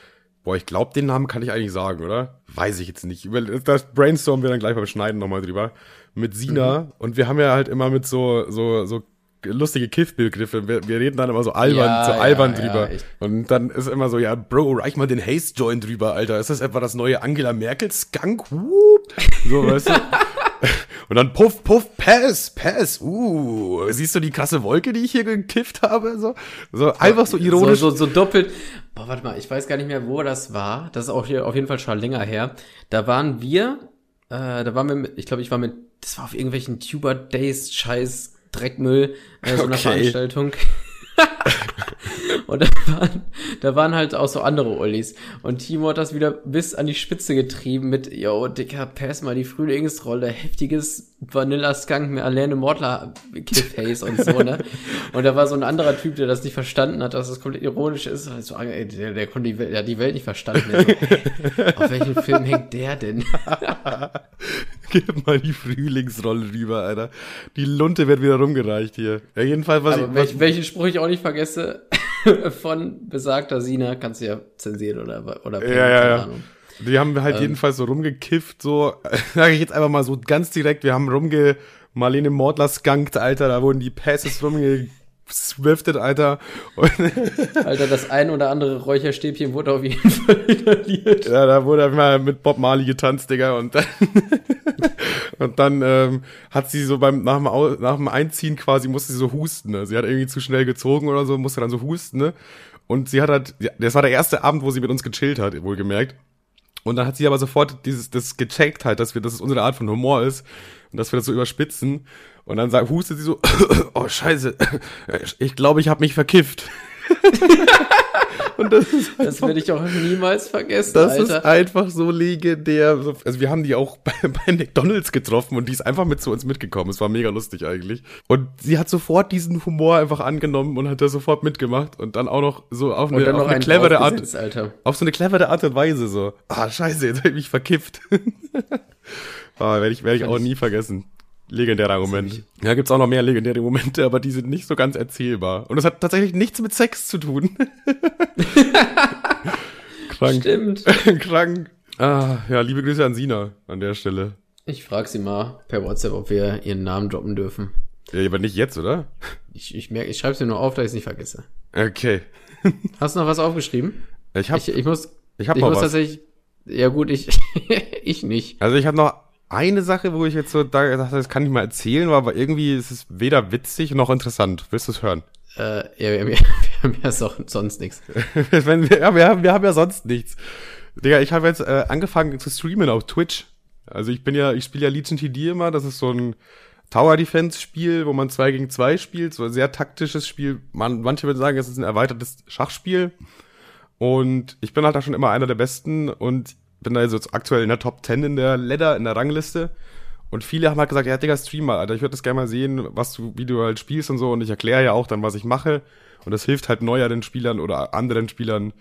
boah, ich glaube, den Namen kann ich eigentlich sagen, oder? Weiß ich jetzt nicht. Das brainstormen wir dann gleich beim Schneiden nochmal drüber. Mit Sina. Mhm. Und wir haben ja halt immer mit so, so, so lustige Kiff-Begriffe. Wir, wir, reden dann immer so albern, ja, so albern ja, drüber. Ja, und dann ist immer so, ja, Bro, reich mal den Haze-Joint drüber, Alter. Ist das etwa das neue Angela Merkel-Skunk? So, weißt du? Und dann puff, puff, pass, pass. Uh, siehst du die krasse Wolke, die ich hier gekifft habe? So, so einfach so ironisch. So, so, so doppelt. Boah, warte mal, ich weiß gar nicht mehr, wo das war. Das ist auch hier auf jeden Fall schon länger her. Da waren wir, äh, da waren wir mit, ich glaube, ich war mit, das war auf irgendwelchen Tuber Days Scheiß Dreckmüll, äh, so einer okay. Veranstaltung. und da waren, da waren halt auch so andere Ollis. Und Timo hat das wieder bis an die Spitze getrieben mit, yo, Dicker, pass mal die Frühlingsrolle, heftiges Vanilla Skunk mit Alene Mortler Kiffhaze und so, ne? Und da war so ein anderer Typ, der das nicht verstanden hat, dass das komplett ironisch ist. Ey, der, der konnte die Welt, der hat die Welt nicht verstanden. Ey, auf welchen Film hängt der denn? Gib mal die Frühlingsrolle rüber, Alter. Die Lunte wird wieder rumgereicht hier. Ja, jedenfalls, was Aber ich. Welch, welchen Spruch ich auch nicht vergesse, von besagter Sina, kannst du ja zensieren oder, oder ja, ja, ja. Ahnung. Die haben halt ähm, jedenfalls so rumgekifft, so, sage ich jetzt einfach mal so ganz direkt, wir haben rumge, Marlene Mordler skunkt, Alter, da wurden die Passes rumge swiftet, Alter. Alter, das ein oder andere Räucherstäbchen wurde auf jeden Fall inhaliert. Ja, da wurde mal mit Bob Marley getanzt, Digga, und dann, und dann ähm, hat sie so beim nach dem, nach dem Einziehen quasi musste sie so husten. Ne? Sie hat irgendwie zu schnell gezogen oder so, musste dann so husten. Ne? Und sie hat halt, das war der erste Abend, wo sie mit uns gechillt hat, wohlgemerkt. Und dann hat sie aber sofort dieses das gecheckt halt, dass wir, dass es unsere Art von Humor ist und dass wir das so überspitzen. Und dann sagt, hustet sie so, oh scheiße, ich glaube, ich habe mich verkifft. Und das ist Das werde ich auch niemals vergessen, Das Alter. ist einfach so legendär. Also wir haben die auch bei, bei McDonalds getroffen und die ist einfach mit zu uns mitgekommen. Es war mega lustig eigentlich. Und sie hat sofort diesen Humor einfach angenommen und hat da sofort mitgemacht und dann auch noch so auf eine, auf eine clevere Art. Alter. Auf so eine clevere Art und Weise so. Ah, scheiße, jetzt habe ich mich verkifft. ah, werde ich, werd ich auch nie vergessen. Legendärer Moment. Ja, gibt's auch noch mehr legendäre Momente, aber die sind nicht so ganz erzählbar. Und das hat tatsächlich nichts mit Sex zu tun. Krank. Stimmt. Krank. Ah, ja, liebe Grüße an Sina an der Stelle. Ich frage sie mal per WhatsApp, ob wir ihren Namen droppen dürfen. Ja, aber nicht jetzt, oder? Ich, ich merke, ich schreibe sie nur auf, dass ich es nicht vergesse. Okay. Hast du noch was aufgeschrieben? Ich hab, ich, ich muss, ich hab ich noch muss was. tatsächlich, ja gut, ich, ich nicht. Also ich habe noch eine Sache, wo ich jetzt so da dachte, das kann ich mal erzählen, aber irgendwie ist es weder witzig noch interessant. Willst du es hören? Äh, ja, wir haben ja, wir haben ja so, sonst nichts. Wenn wir, ja, wir, haben, wir haben ja sonst nichts. Digga, ich habe jetzt äh, angefangen zu streamen auf Twitch. Also ich bin ja, ich spiele ja Legion TD immer, das ist so ein Tower Defense Spiel, wo man zwei gegen zwei spielt, so ein sehr taktisches Spiel. Man, manche würden sagen, es ist ein erweitertes Schachspiel. Und ich bin halt da schon immer einer der Besten und bin da jetzt aktuell in der Top 10 in der Ladder, in der Rangliste. Und viele haben halt gesagt, ja, Digga, stream mal, Alter, ich würde das gerne mal sehen, was du, wie du halt spielst und so. Und ich erkläre ja auch dann, was ich mache. Und das hilft halt neueren Spielern oder anderen Spielern,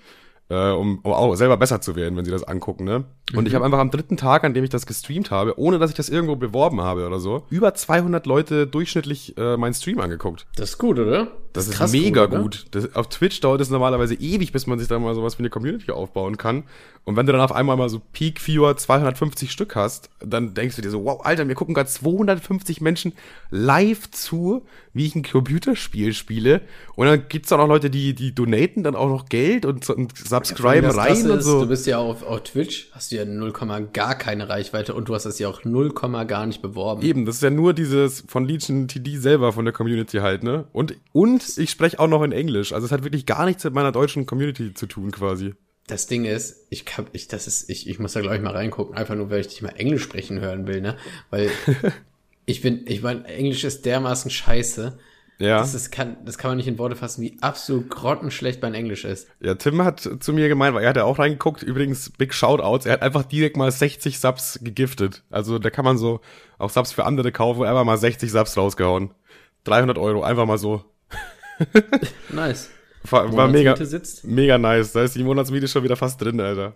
äh, um, um auch selber besser zu werden, wenn sie das angucken, ne? Mhm. Und ich habe einfach am dritten Tag, an dem ich das gestreamt habe, ohne dass ich das irgendwo beworben habe oder so, über 200 Leute durchschnittlich äh, meinen Stream angeguckt. Das ist gut, oder? Das, das ist, ist mega gut. gut. Das, auf Twitch dauert es normalerweise ewig, bis man sich da mal sowas wie eine Community aufbauen kann. Und wenn du dann auf einmal mal so Peak Viewer 250 Stück hast, dann denkst du dir so, wow, Alter, mir gucken gerade 250 Menschen live zu, wie ich ein Computerspiel spiele. Und dann gibt's auch noch Leute, die, die donaten dann auch noch Geld und, und subscriben ja, rein und so. Du bist ja auf, auf Twitch, hast du ja 0, gar keine Reichweite und du hast es ja auch 0, gar nicht beworben. Eben, das ist ja nur dieses von Legion TD selber von der Community halt, ne? Und, und ich spreche auch noch in Englisch. Also es hat wirklich gar nichts mit meiner deutschen Community zu tun quasi das Ding ist, ich kann, ich, das ist, ich, ich muss da glaube ich mal reingucken, einfach nur, weil ich dich mal Englisch sprechen hören will, ne? Weil ich bin, ich meine, Englisch ist dermaßen scheiße. Ja. Das, ist, kann, das kann man nicht in Worte fassen, wie absolut grottenschlecht mein Englisch ist. Ja, Tim hat zu mir gemeint, weil er hat ja auch reingeguckt, übrigens Big Shoutouts, er hat einfach direkt mal 60 Subs gegiftet. Also da kann man so auch Subs für andere kaufen, einfach mal 60 Subs rausgehauen. 300 Euro, einfach mal so. nice. War, war mega, mega nice. Da ist die Monatsmiete schon wieder fast drin, Alter.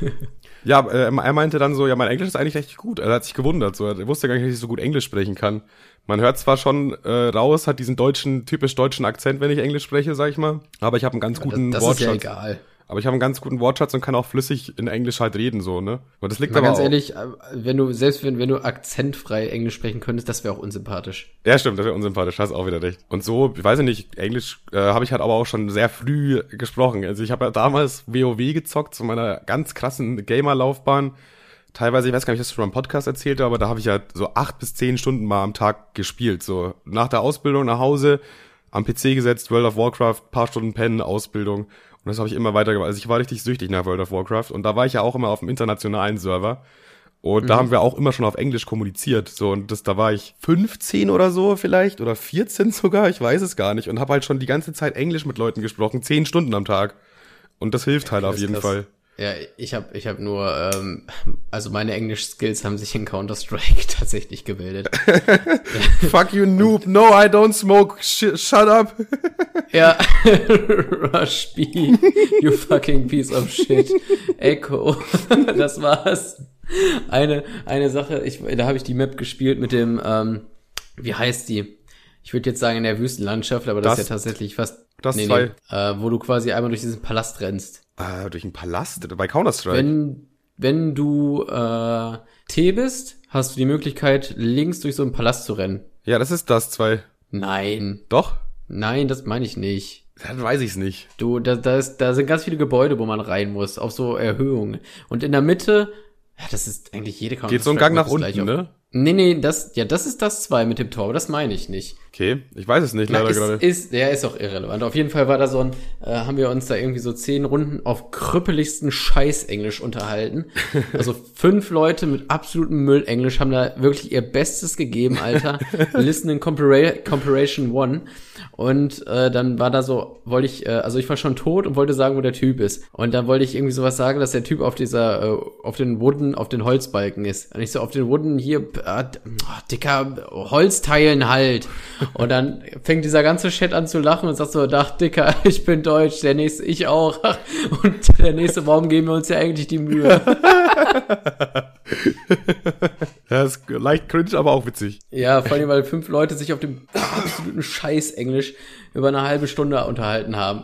ja, äh, er meinte dann so, ja, mein Englisch ist eigentlich recht gut. Er hat sich gewundert. So. Er wusste gar nicht, dass ich so gut Englisch sprechen kann. Man hört zwar schon äh, raus, hat diesen deutschen, typisch deutschen Akzent, wenn ich Englisch spreche, sag ich mal. Aber ich habe einen ganz guten ja, das, das Wortschatz. Ist ja egal. Aber ich habe einen ganz guten Wortschatz und kann auch flüssig in Englisch halt reden, so, ne? Und das liegt Mal aber ganz auch. ehrlich, äh, wenn du, selbst wenn, wenn du akzentfrei Englisch sprechen könntest, das wäre auch unsympathisch. Ja, stimmt, das wäre unsympathisch, hast auch wieder recht. Und so, ich weiß nicht, Englisch äh, habe ich halt aber auch schon sehr früh gesprochen. Also ich habe ja damals WoW gezockt, zu meiner ganz krassen Gamer-Laufbahn. Teilweise, ich weiß gar nicht, ob ich das schon mal im Podcast erzählte, aber da habe ich ja so acht bis zehn Stunden mal am Tag gespielt. So nach der Ausbildung nach Hause, am PC gesetzt, World of Warcraft, paar Stunden pennen, Ausbildung. Und das habe ich immer weiter gemacht. Also ich war richtig süchtig nach World of Warcraft und da war ich ja auch immer auf dem internationalen Server. Und mhm. da haben wir auch immer schon auf Englisch kommuniziert. So, und das, da war ich 15 oder so vielleicht oder 14 sogar, ich weiß es gar nicht. Und habe halt schon die ganze Zeit Englisch mit Leuten gesprochen, 10 Stunden am Tag. Und das hilft halt auf jeden krass. Fall. Ja, ich habe ich hab nur, ähm, also meine Englisch-Skills haben sich in Counter-Strike tatsächlich gebildet. Fuck you, noob. No, I don't smoke. Sh shut up. ja, Rush B. You fucking piece of shit. Echo. das war's. Eine, eine Sache, ich, da habe ich die Map gespielt mit dem, ähm, wie heißt die? Ich würde jetzt sagen in der Wüstenlandschaft, aber das, das ist ja tatsächlich fast. Das nee, zwei. Nee, äh, wo du quasi einmal durch diesen Palast rennst. Äh, durch einen Palast? Bei Counter-Strike? Wenn, wenn du äh, T bist, hast du die Möglichkeit, links durch so einen Palast zu rennen. Ja, das ist das zwei. Nein. Doch? Nein, das meine ich nicht. Dann weiß ich's nicht. Du, da, da, ist, da sind ganz viele Gebäude, wo man rein muss, auf so Erhöhungen. Und in der Mitte, ja, das ist eigentlich jede Counter-Strike. Geht so ein Gang nach unten, ne? Nee, nee, das, ja, das ist das zwei mit dem Tor, aber das meine ich nicht. Okay, ich weiß es nicht, leider gerade. Ist, ja, ist auch irrelevant. Auf jeden Fall war da so ein, äh, haben wir uns da irgendwie so zehn Runden auf krüppeligsten Scheiß-Englisch unterhalten. Also fünf Leute mit absolutem Müll-Englisch haben da wirklich ihr Bestes gegeben, Alter. Listening Compara Comparation One. Und äh, dann war da so, wollte ich, äh, also ich war schon tot und wollte sagen, wo der Typ ist. Und dann wollte ich irgendwie sowas sagen, dass der Typ auf dieser, äh, auf den Wooden, auf den Holzbalken ist. Und ich so, auf den Wooden hier, äh, dicker Holzteilen halt. Und dann fängt dieser ganze Chat an zu lachen und sagt so, ach, dicker, ich bin deutsch, der nächste, ich auch. Und der nächste, warum geben wir uns ja eigentlich die Mühe? ja, ist leicht cringe, aber auch witzig. Ja, vor allem, weil fünf Leute sich auf dem absoluten Scheiß-Englisch über eine halbe Stunde unterhalten haben.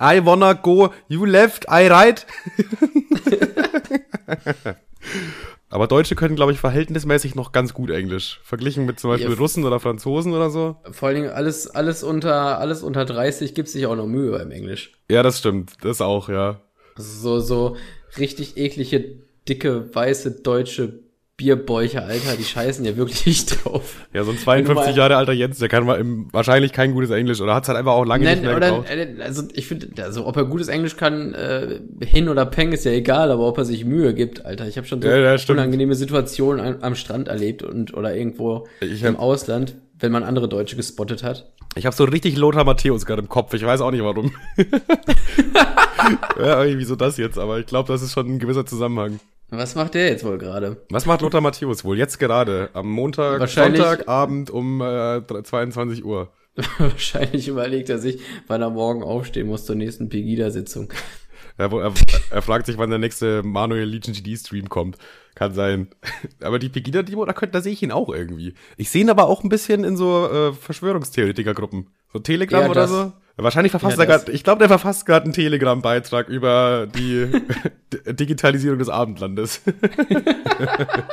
I wanna go, you left, I right. Aber Deutsche können, glaube ich, verhältnismäßig noch ganz gut Englisch. Verglichen mit zum Beispiel ja, Russen oder Franzosen oder so. Vor allen Dingen alles, alles unter, alles unter 30 gibt sich auch noch Mühe beim Englisch. Ja, das stimmt. Das auch, ja. So, so richtig eklige, dicke, weiße deutsche Bierbäuche, Alter, die scheißen ja wirklich drauf. Ja, so ein 52 Jahre alter Jens, der kann mal im, wahrscheinlich kein gutes Englisch oder hat es halt einfach auch lange Nein, nicht mehr oder, gebraucht. Äh, also ich finde, also ob er gutes Englisch kann, äh, hin oder peng ist ja egal, aber ob er sich Mühe gibt, Alter. Ich habe schon so ja, ja, unangenehme Situationen am, am, Strand erlebt und oder irgendwo ich im Ausland, wenn man andere Deutsche gespottet hat. Ich habe so richtig Lothar Matthäus gerade im Kopf, ich weiß auch nicht warum. ja, irgendwie so das jetzt, aber ich glaube, das ist schon ein gewisser Zusammenhang. Was macht der jetzt wohl gerade? Was macht Lothar Matthäus wohl jetzt gerade? Am Montag, Sonntagabend um äh, 22 Uhr. Wahrscheinlich überlegt er sich, wann er morgen aufstehen muss zur nächsten Pegida-Sitzung. Er, er, er fragt sich, wann der nächste Manuel Legion GD Stream kommt. Kann sein. Aber die Pegida-Demo, da, da sehe ich ihn auch irgendwie. Ich sehe ihn aber auch ein bisschen in so äh, Verschwörungstheoretiker-Gruppen. So Telegram ja, oder so. Wahrscheinlich verfasst ja, er gerade, ich glaube, der verfasst gerade einen Telegram-Beitrag über die Digitalisierung des Abendlandes.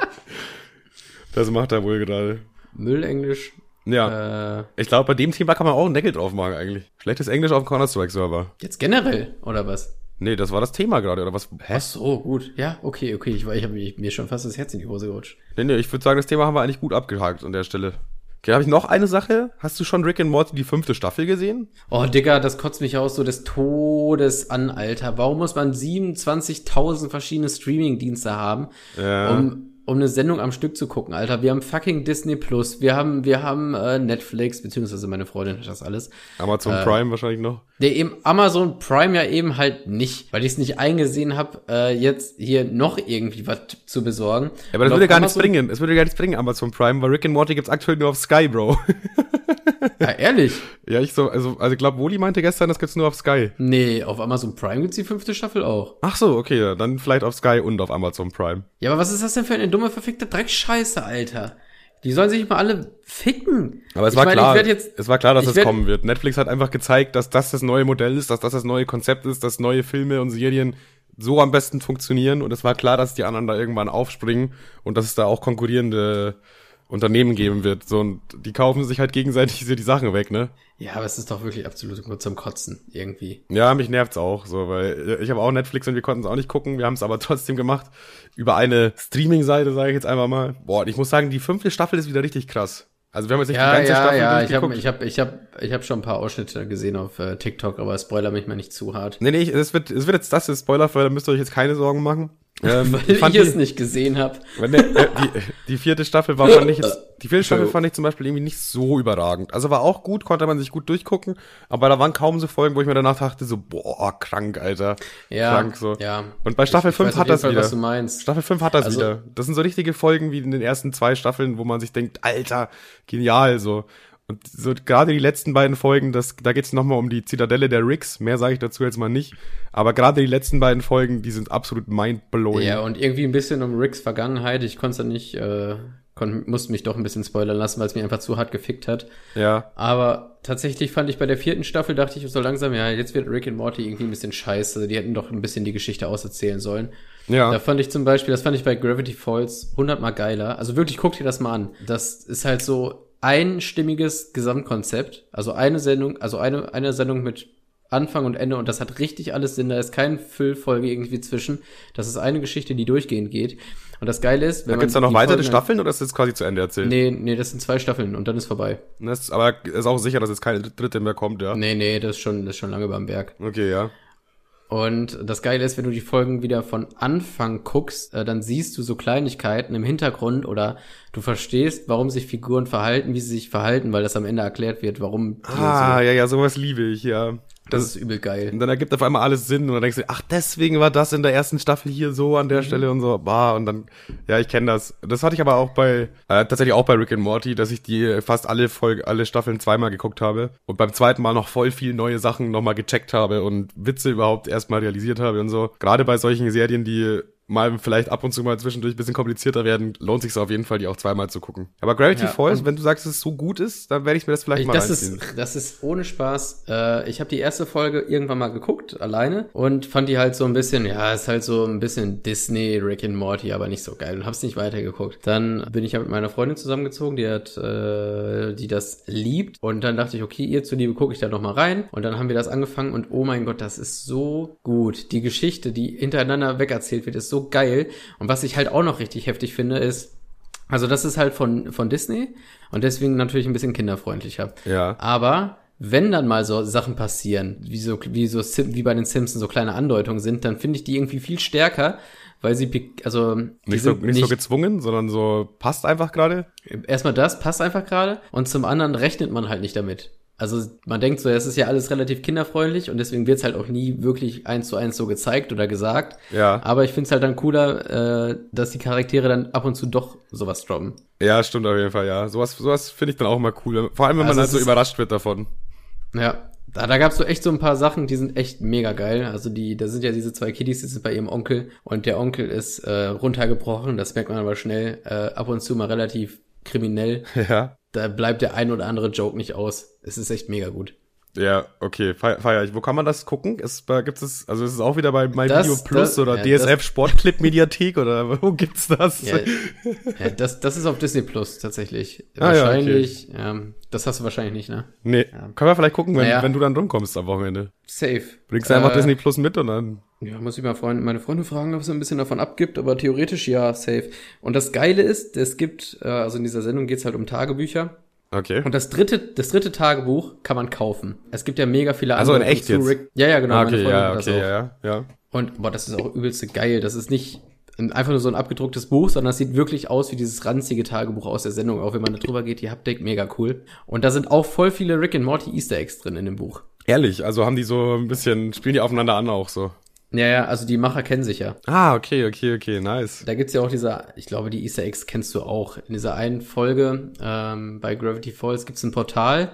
das macht er wohl gerade. Müllenglisch. Ja. Äh, ich glaube, bei dem Thema kann man auch einen Deckel drauf machen eigentlich. Schlechtes Englisch auf dem Counter-Strike-Server. Jetzt generell, oder was? Nee, das war das Thema gerade, oder was? Hä? Ach so, gut. Ja, okay, okay. Ich, ich habe mir schon fast das Herz in die Hose gerutscht. Nee, nee, ich würde sagen, das Thema haben wir eigentlich gut abgehakt an der Stelle. Okay, habe ich noch eine Sache. Hast du schon Rick and Morty die fünfte Staffel gesehen? Oh, Digga, das kotzt mich aus, so des Todes an, Alter. Warum muss man 27.000 verschiedene Streaming-Dienste haben, ja. um um eine Sendung am Stück zu gucken, Alter. Wir haben fucking Disney Plus, wir haben, wir haben äh, Netflix, beziehungsweise meine Freundin hat das alles. Amazon äh, Prime wahrscheinlich noch. Nee, eben Amazon Prime ja eben halt nicht, weil ich es nicht eingesehen habe, äh, jetzt hier noch irgendwie was zu besorgen. Ja, aber das würde gar nichts bringen. Es würde gar nichts bringen, Amazon Prime, weil Rick and Morty gibt's aktuell nur auf Sky, Bro. ja, ehrlich? Ja, ich so, also, also ich glaube, Woli meinte gestern, das gibt's nur auf Sky. Nee, auf Amazon Prime gibt's die fünfte Staffel auch. Ach so, okay, ja, dann vielleicht auf Sky und auf Amazon Prime. Ja, aber was ist das denn für eine dumme, verfickte Dreckscheiße, Alter? Die sollen sich mal alle ficken. Aber es ich war meine, klar, jetzt, es war klar, dass es werd, kommen wird. Netflix hat einfach gezeigt, dass das das neue Modell ist, dass das das neue Konzept ist, dass neue Filme und Serien so am besten funktionieren. Und es war klar, dass die anderen da irgendwann aufspringen und dass es da auch konkurrierende Unternehmen geben wird. So, und die kaufen sich halt gegenseitig die Sachen weg, ne? Ja, aber es ist doch wirklich absolut nur zum Kotzen, irgendwie. Ja, mich nervt's auch, so, weil ich habe auch Netflix und wir konnten es auch nicht gucken. Wir haben es aber trotzdem gemacht. Über eine Streaming-Seite, sage ich jetzt einfach mal. Boah, ich muss sagen, die fünfte Staffel ist wieder richtig krass. Also wir haben jetzt nicht ja, die ganze ja, Staffel ja, ich habe ich hab, ich hab, ich hab schon ein paar Ausschnitte gesehen auf äh, TikTok, aber spoiler mich mal nicht zu hart. Nee, nee, es wird, es wird jetzt das ist Spoiler, da müsst ihr euch jetzt keine Sorgen machen. Ähm, Weil ich, es nicht gesehen habe. Äh, die, die vierte Staffel war fand ich jetzt, die vierte Staffel fand ich zum Beispiel irgendwie nicht so überragend. Also war auch gut, konnte man sich gut durchgucken, aber da waren kaum so Folgen, wo ich mir danach dachte, so, boah, krank, Alter. Ja. Krank, so. Ja. Und bei Staffel ich, 5 ich hat das Fall, wieder. Was du meinst. Staffel 5 hat das also, wieder. Das sind so richtige Folgen wie in den ersten zwei Staffeln, wo man sich denkt, Alter, genial, so. Und so gerade die letzten beiden Folgen, das, da geht's nochmal um die Zitadelle der Ricks. Mehr sage ich dazu jetzt mal nicht. Aber gerade die letzten beiden Folgen, die sind absolut mindblowing. Ja, und irgendwie ein bisschen um Ricks Vergangenheit. Ich konnte es nicht, äh, kon musste mich doch ein bisschen spoilern lassen, weil es mir einfach zu hart gefickt hat. Ja. Aber tatsächlich fand ich bei der vierten Staffel, dachte ich so langsam, ja, jetzt wird Rick und Morty irgendwie ein bisschen scheiße. Die hätten doch ein bisschen die Geschichte auserzählen sollen. Ja. Da fand ich zum Beispiel, das fand ich bei Gravity Falls hundertmal geiler. Also wirklich, guck dir das mal an. Das ist halt so, einstimmiges Gesamtkonzept, also eine Sendung, also eine, eine Sendung mit Anfang und Ende und das hat richtig alles Sinn, da ist keine Füllfolge irgendwie zwischen. Das ist eine Geschichte, die durchgehend geht. Und das Geile ist, wenn da gibt's da noch weitere Folgen Staffeln oder ist das quasi zu Ende erzählt? Nee, nee, das sind zwei Staffeln und dann ist vorbei. Das ist, aber ist auch sicher, dass jetzt keine dritte mehr kommt, ja? Nee, nee, das ist schon, das ist schon lange beim Berg. Okay, ja. Und das Geile ist, wenn du die Folgen wieder von Anfang guckst, äh, dann siehst du so Kleinigkeiten im Hintergrund oder du verstehst, warum sich Figuren verhalten, wie sie sich verhalten, weil das am Ende erklärt wird, warum. Ah, so ja, ja, sowas liebe ich, ja. Das, das, ist übel geil. Und dann ergibt auf einmal alles Sinn und dann denkst du, ach, deswegen war das in der ersten Staffel hier so an der mhm. Stelle und so. Bah, und dann, ja, ich kenne das. Das hatte ich aber auch bei, äh, tatsächlich auch bei Rick and Morty, dass ich die fast alle Folge, alle Staffeln zweimal geguckt habe und beim zweiten Mal noch voll viel neue Sachen nochmal gecheckt habe und Witze überhaupt erstmal realisiert habe und so. Gerade bei solchen Serien, die mal vielleicht ab und zu mal zwischendurch ein bisschen komplizierter werden, lohnt sich auf jeden Fall, die auch zweimal zu gucken. Aber Gravity ja, Falls, wenn du sagst, dass es so gut ist, dann werde ich mir das vielleicht ich, mal das reinziehen. Ist, das ist ohne Spaß. Äh, ich habe die erste Folge irgendwann mal geguckt, alleine, und fand die halt so ein bisschen, ja, ist halt so ein bisschen Disney, Rick and Morty, aber nicht so geil und hab's nicht weitergeguckt. Dann bin ich ja mit meiner Freundin zusammengezogen, die hat, äh, die das liebt, und dann dachte ich, okay, ihr zuliebe gucke ich da noch mal rein, und dann haben wir das angefangen, und oh mein Gott, das ist so gut. Die Geschichte, die hintereinander wegerzählt wird, ist so geil. Und was ich halt auch noch richtig heftig finde, ist, also das ist halt von, von Disney und deswegen natürlich ein bisschen kinderfreundlicher. Ja. Aber wenn dann mal so Sachen passieren, wie so, wie so, wie bei den Simpsons so kleine Andeutungen sind, dann finde ich die irgendwie viel stärker, weil sie, also. Nicht, so, nicht, nicht so gezwungen, sondern so passt einfach gerade. Erstmal das, passt einfach gerade. Und zum anderen rechnet man halt nicht damit. Also man denkt so, es ist ja alles relativ kinderfreundlich und deswegen wird es halt auch nie wirklich eins zu eins so gezeigt oder gesagt. Ja. Aber ich finde es halt dann cooler, äh, dass die Charaktere dann ab und zu doch sowas droppen. Ja, stimmt auf jeden Fall, ja. Sowas, sowas finde ich dann auch mal cool. Vor allem, wenn also man halt so überrascht wird davon. Ja, Da, da gab's so echt so ein paar Sachen, die sind echt mega geil. Also die, da sind ja diese zwei Kiddies, die sind bei ihrem Onkel und der Onkel ist äh, runtergebrochen. Das merkt man aber schnell. Äh, ab und zu mal relativ kriminell. Ja. Da bleibt der ein oder andere Joke nicht aus. Es ist echt mega gut. Ja, okay, feier, feier ich. Wo kann man das gucken? Ist, bei, gibt's es, also ist es auch wieder bei My Das- Video Plus das- oder ja, DSF Sportclip Mediathek oder wo gibt's das? Ja, ja, das, das ist auf Disney Plus tatsächlich. Ah, ja, wahrscheinlich, ähm, das hast du wahrscheinlich nicht, ne? Nee, können wir vielleicht gucken, wenn, Naja. wenn du dann rumkommst am Wochenende. Safe. Bringst du einfach Äh, Disney Plus mit und dann. Ja, muss ich mal Freund, meine Freunde fragen, ob es ein bisschen davon abgibt, aber theoretisch ja, safe. Und das Geile ist, es gibt, äh, also in dieser Sendung geht's halt um Tagebücher. Okay. Und das dritte, das dritte Tagebuch kann man kaufen. Es gibt ja mega viele Also in echt jetzt? Rick. Ja, ja, genau. Ah, okay, ja, okay, ja, ja, ja. Und boah, das ist auch übelste geil. Das ist nicht ein- einfach nur so ein abgedrucktes Buch, sondern das sieht wirklich aus wie dieses ranzige Tagebuch aus der Sendung. Auch wenn man da drüber geht, die Haptik, mega cool. Und da sind auch voll viele Rick and Morty Easter Eggs drin in dem Buch. Ehrlich, also haben die so ein bisschen, spielen die aufeinander an auch so. Ja, ja, also die Macher kennen sich ja. Ah, okay, okay, okay, nice. Da gibt's ja auch diese, ich glaube, die Easter Eggs kennst du auch. In dieser einen Folge ähm, bei Gravity Falls gibt's ein Portal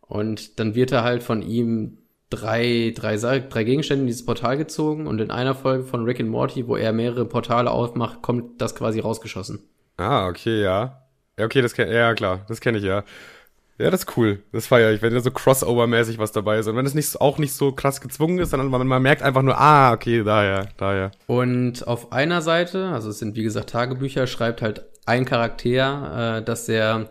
und dann wird er halt von ihm drei, drei, drei Gegenstände in dieses Portal gezogen und in einer Folge von Rick and Morty, wo er mehrere Portale aufmacht, kommt das quasi rausgeschossen. Ah, okay, ja. Ja, okay, das kenn, ja, klar, das kenne ich ja. Ja, das ist cool. Das feiere ich, wenn da so Crossover-mäßig was dabei ist. Und wenn es nicht, auch nicht so krass gezwungen ist, sondern man, man merkt einfach nur, ah, okay, daher, daher. Und auf einer Seite, also es sind wie gesagt Tagebücher, schreibt halt ein Charakter, äh, dass er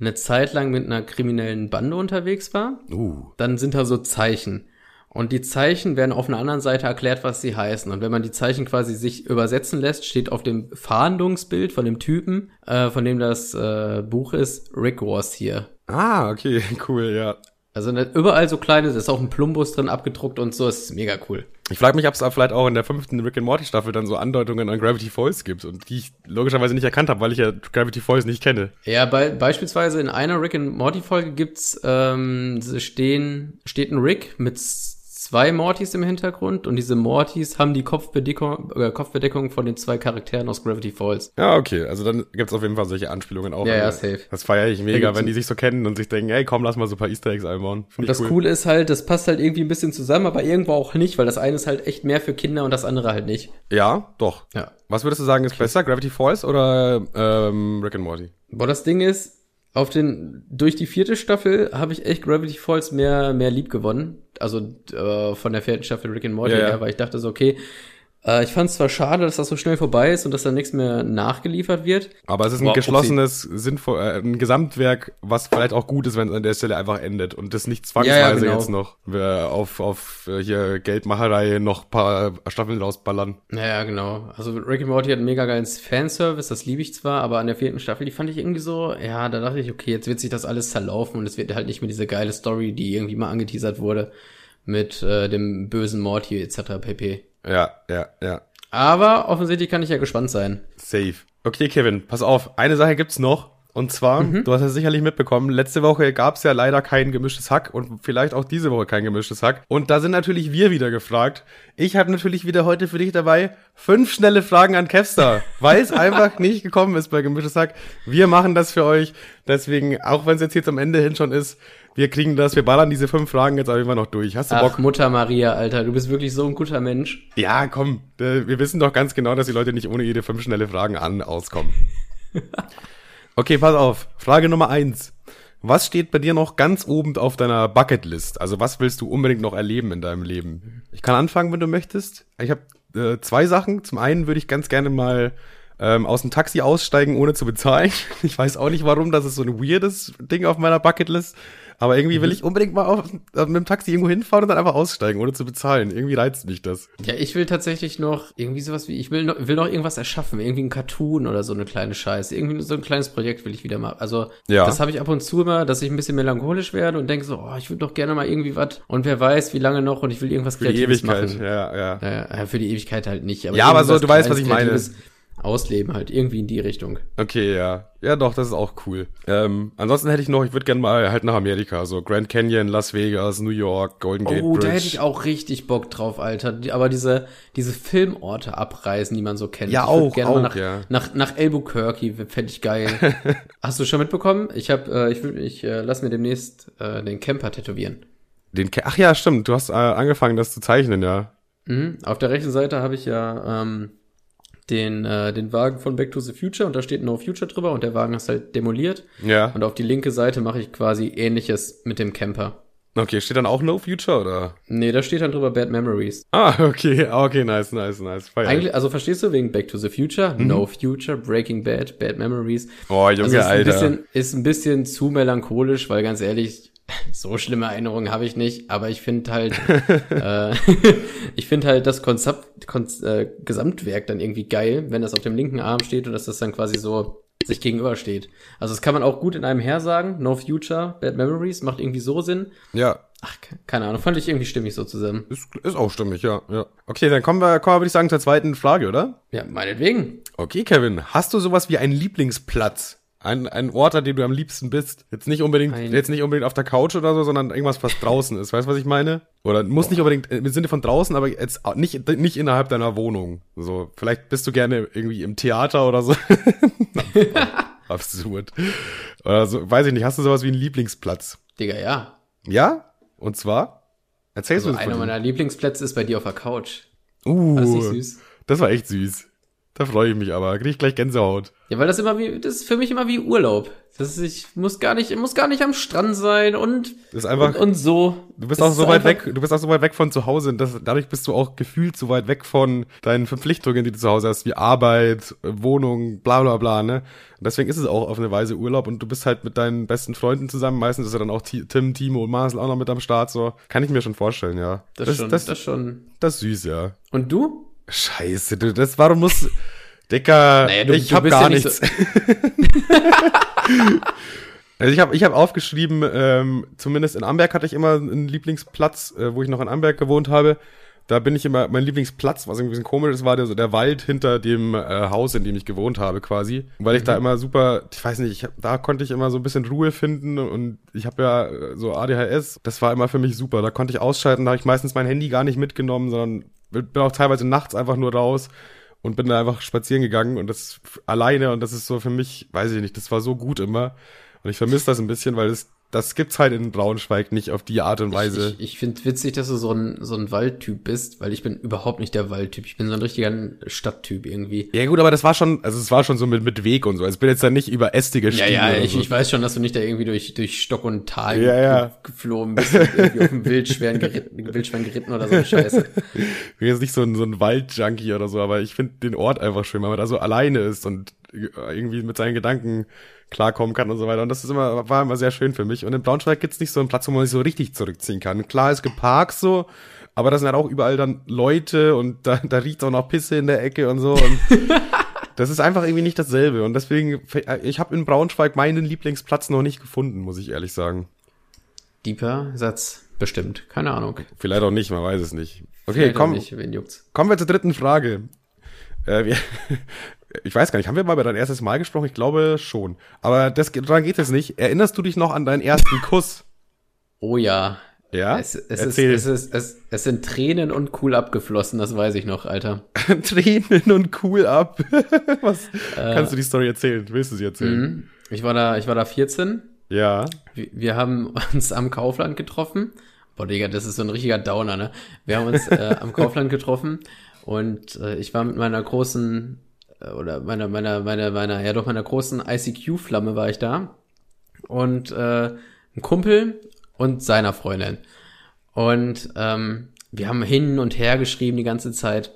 eine Zeit lang mit einer kriminellen Bande unterwegs war. Uh. Dann sind da so Zeichen. Und die Zeichen werden auf einer anderen Seite erklärt, was sie heißen. Und wenn man die Zeichen quasi sich übersetzen lässt, steht auf dem Fahndungsbild von dem Typen, äh, von dem das äh, Buch ist, Rick was hier. Ah, okay, cool, ja. Also ne, überall so kleine, da ist auch ein Plumbus drin abgedruckt und so, das ist mega cool. Ich frage mich, ob es da vielleicht auch in der fünften Rick and Morty Staffel dann so Andeutungen an Gravity Falls gibt und die ich logischerweise nicht erkannt habe, weil ich ja Gravity Falls nicht kenne. Ja, bei, beispielsweise in einer Rick and Morty Folge gibt's ähm, stehen steht ein Rick mit zwei Mortys im Hintergrund und diese Mortys haben die Kopfbedeckung, äh, Kopfbedeckung von den zwei Charakteren aus Gravity Falls. Ja, okay, also dann gibt's auf jeden Fall solche Anspielungen auch. Ja, ja, safe. Das feiere ich mega, wenn die sich so kennen und sich denken, ey, komm, lass mal so ein paar Easter Eggs einbauen. Find Und das cool. Coole ist halt, das passt halt irgendwie ein bisschen zusammen, aber irgendwo auch nicht, weil das eine ist halt echt mehr für Kinder und das andere halt nicht. Ja, doch. Ja. Was würdest du sagen, ist besser, Gravity Falls oder ähm, Rick and Morty? Boah, das Ding ist, auf den, durch die vierte Staffel habe ich echt Gravity Falls mehr, mehr lieb gewonnen. Also äh, von der vierten Staffel Rick and Morty Ja, her, weil ich dachte so, okay, äh, ich fand es zwar schade, dass das so schnell vorbei ist und dass da nichts mehr nachgeliefert wird. Aber es ist ein Boah, geschlossenes, sinnvoll, äh, ein Gesamtwerk, was vielleicht auch gut ist, wenn es an der Stelle einfach endet und das nicht Ja, ja, zwangsweise genau. jetzt noch äh, auf, auf äh, hier Geldmacherei noch paar Staffeln rausballern. Naja, genau. Also Rick and Morty hat einen mega geilen Fanservice, das liebe ich zwar, aber an der vierten Staffel, die fand ich irgendwie so, ja, da dachte ich, okay, jetzt wird sich das alles zerlaufen und es wird halt nicht mehr diese geile Story, die irgendwie mal angeteasert wurde mit äh, dem bösen Morty etc. pp. Ja, ja, ja. Aber offensichtlich kann ich ja gespannt sein. Safe. Okay, Kevin, pass auf. Eine Sache gibt's noch. Und zwar, Mhm. du hast ja sicherlich mitbekommen, letzte Woche gab's ja leider kein gemischtes Hack und vielleicht auch diese Woche kein gemischtes Hack. Und da sind natürlich wir wieder gefragt. Ich habe natürlich wieder heute für dich dabei fünf schnelle Fragen an Kevstar, weil es einfach nicht gekommen ist bei gemischtes Hack. Wir machen das für euch. Deswegen, auch wenn es jetzt hier zum Ende hin schon ist, wir kriegen das, wir ballern diese fünf Fragen jetzt aber immer noch durch. Hast du Bock? Ach, Mutter Maria, Alter, du bist wirklich so ein guter Mensch. Ja, komm, äh, wir wissen doch ganz genau, dass die Leute nicht ohne jede fünf schnelle Fragen an auskommen. Okay, pass auf. Frage Nummer eins. Was steht bei dir noch ganz oben auf deiner Bucketlist? Also was willst du unbedingt noch erleben in deinem Leben? Ich kann anfangen, wenn du möchtest. Ich habe äh, zwei Sachen. Zum einen würde ich ganz gerne mal ähm, aus dem Taxi aussteigen, ohne zu bezahlen. Ich weiß auch nicht warum, das ist so ein weirdes Ding auf meiner Bucketlist. Aber irgendwie will ich unbedingt mal auf, äh, mit dem Taxi irgendwo hinfahren und dann einfach aussteigen, ohne zu bezahlen. Irgendwie reizt mich das. Ja, ich will tatsächlich noch irgendwie sowas wie, ich will noch, will noch irgendwas erschaffen, irgendwie ein Cartoon oder so eine kleine Scheiße. Irgendwie so ein kleines Projekt will ich wieder machen. Also, Ja. das habe ich ab und zu immer, dass ich ein bisschen melancholisch werde und denke so, oh, ich würde doch gerne mal irgendwie was und wer weiß, wie lange noch und ich will irgendwas Für die Kreatives Ewigkeit. machen. Ja, ja. Ja, für die Ewigkeit halt nicht. Ja, aber so, du weißt, was ich meine. Kreatives Ausleben halt, irgendwie in die Richtung. Okay, ja. Ja, doch, das ist auch cool. Ähm, ansonsten hätte ich noch, ich würde gerne mal halt nach Amerika, so Grand Canyon, Las Vegas, New York, Golden Gate Oh, Bridge. da hätte ich auch richtig Bock drauf, Alter. Aber diese, diese Filmorte abreisen, die man so kennt. Ja, Ich auch, gerne mal auch, nach, ja. nach, nach Albuquerque, fände ich geil. Hast du schon mitbekommen? Ich hab, äh, ich ich äh, lass mir demnächst äh, den Camper tätowieren. Den Ach ja, stimmt. Du hast äh, angefangen, das zu zeichnen, ja. Mhm. Auf der rechten Seite habe ich ja ähm, den, äh, den Wagen von Back to the Future und da steht No Future drüber und der Wagen ist halt demoliert. Ja. Und auf die linke Seite mache ich quasi ähnliches mit dem Camper. Okay, steht dann auch No Future oder? Nee, da steht dann drüber Bad Memories. Ah, okay, okay, nice, nice, nice. Feier Eigentlich, also verstehst du wegen Back to the Future, mhm. No Future, Breaking Bad, Bad Memories. Oh, Junge, also ist Alter. Ein bisschen, ist ein bisschen zu melancholisch, weil ganz ehrlich, so schlimme Erinnerungen habe ich nicht, aber ich finde halt, äh, ich finde halt das Konzept, Kon äh, Gesamtwerk dann irgendwie geil, wenn das auf dem linken Arm steht und dass das dann quasi so sich gegenübersteht. Also das kann man auch gut in einem Her sagen. No Future, Bad Memories, macht irgendwie so Sinn. Ja. Ach, keine Ahnung, fand ich irgendwie stimmig so zusammen. Ist, ist auch stimmig, ja, ja. Okay, dann kommen wir, kommen wir, würde ich sagen, zur zweiten Frage, oder? Ja, meinetwegen. Okay, Kevin, hast du sowas wie einen Lieblingsplatz? Ein, ein Ort, an dem du am liebsten bist. Jetzt nicht unbedingt, ein jetzt nicht unbedingt auf der Couch oder so, sondern irgendwas, was draußen ist. Weißt du, was ich meine? Oder muss Boah. nicht unbedingt im Sinne von draußen, aber jetzt nicht, nicht innerhalb deiner Wohnung. So, vielleicht bist du gerne irgendwie im Theater oder so. Absurd. Oder so, weiß ich nicht, hast du sowas wie einen Lieblingsplatz? Digga, ja. Ja? Und zwar? Erzählst also du Einer meiner Lieblingsplätze ist bei dir auf der Couch. Uh. War das nicht süß? Das war echt süß. Da freue ich mich aber. Krieg ich gleich Gänsehaut. Ja, weil das immer wie, das ist für mich immer wie Urlaub. Das ist, ich muss gar nicht, muss gar nicht am Strand sein und, das ist einfach, und, und so. Du bist das auch so weit weg, du bist auch so weit weg von zu Hause und das, dadurch bist du auch gefühlt so weit weg von deinen Verpflichtungen, die du zu Hause hast, wie Arbeit, Wohnung, bla, bla, bla, ne? Und deswegen ist es auch auf eine Weise Urlaub und du bist halt mit deinen besten Freunden zusammen. Meistens ist ja dann auch Tim, Timo und Marcel auch noch mit am Start, so. Kann ich mir schon vorstellen, ja. Das, das schon, das, das schon. Das ist süß, ja. Und du? Scheiße, du, das, warum muss, Dicker, naja, du, ich du hab gar ja nichts. So also ich habe ich hab aufgeschrieben, ähm, zumindest in Amberg hatte ich immer einen Lieblingsplatz, äh, wo ich noch in Amberg gewohnt habe. Da bin ich immer, mein Lieblingsplatz, was irgendwie ein bisschen komisch ist, war der, so der Wald hinter dem äh, Haus, in dem ich gewohnt habe, quasi. Weil ich mhm. da immer super, ich weiß nicht, ich hab, da konnte ich immer so ein bisschen Ruhe finden und ich habe ja äh, so ADHS, das war immer für mich super. Da konnte ich ausschalten, da habe ich meistens mein Handy gar nicht mitgenommen, sondern bin auch teilweise nachts einfach nur raus und bin da einfach spazieren gegangen und das alleine und das ist so für mich, weiß ich nicht, das war so gut immer. Und ich vermisse das ein bisschen, weil es das gibt's halt in Braunschweig nicht auf die Art und Weise. Ich, ich, ich finde witzig, dass du so ein, so ein Waldtyp bist, weil ich bin überhaupt nicht der Waldtyp. Ich bin so ein richtiger Stadttyp irgendwie. Ja gut, aber das war schon, also es war schon so mit, mit Weg und so. Also ich bin jetzt da nicht über ästige Stiege. Ja, ja, ich, so. ich weiß schon, dass du nicht da irgendwie durch, durch Stock und Tal ja, ja. geflogen bist, irgendwie auf dem Wildschwein geritten, Wildschwein geritten oder so eine Scheiße. Ich bin jetzt nicht so ein, so ein Waldjunkie oder so, aber ich finde den Ort einfach schön, weil man da so alleine ist und irgendwie mit seinen Gedanken klarkommen kann und so weiter. Und das ist immer, war immer sehr schön für mich. Und in Braunschweig gibt's nicht so einen Platz, wo man sich so richtig zurückziehen kann. Klar, es gibt Parks so, aber das sind halt auch überall dann Leute und da, da riecht auch noch Pisse in der Ecke und so. Und das ist einfach irgendwie nicht dasselbe. Und deswegen, ich habe in Braunschweig meinen Lieblingsplatz noch nicht gefunden, muss ich ehrlich sagen. Deeper Satz, bestimmt. Keine Ahnung. Vielleicht auch nicht, man weiß es nicht. Okay, komm, nicht, kommen wir zur dritten Frage. Äh, wir, ich weiß gar nicht, haben wir mal über dein erstes Mal gesprochen? Ich glaube schon. Aber das, daran geht es nicht. Erinnerst du dich noch an deinen ersten Kuss? Oh ja. Ja? Es, es, Erzähl. Ist, es, ist, es, es sind Tränen und cool abgeflossen, das weiß ich noch, Alter. Tränen und cool ab. Was? Äh, Kannst du die Story erzählen? Willst du sie erzählen? Mhm. Ich war da, ich war da 14. Ja. Wir, wir haben uns am Kaufland getroffen. Boah, Digga, das ist so ein richtiger Downer, ne? Wir haben uns äh, am Kaufland getroffen und äh, ich war mit meiner großen oder meiner, meiner, meiner, meiner, ja doch meiner großen ICQ-Flamme war ich da. Und äh, ein Kumpel und seiner Freundin. Und ähm, wir haben hin und her geschrieben die ganze Zeit.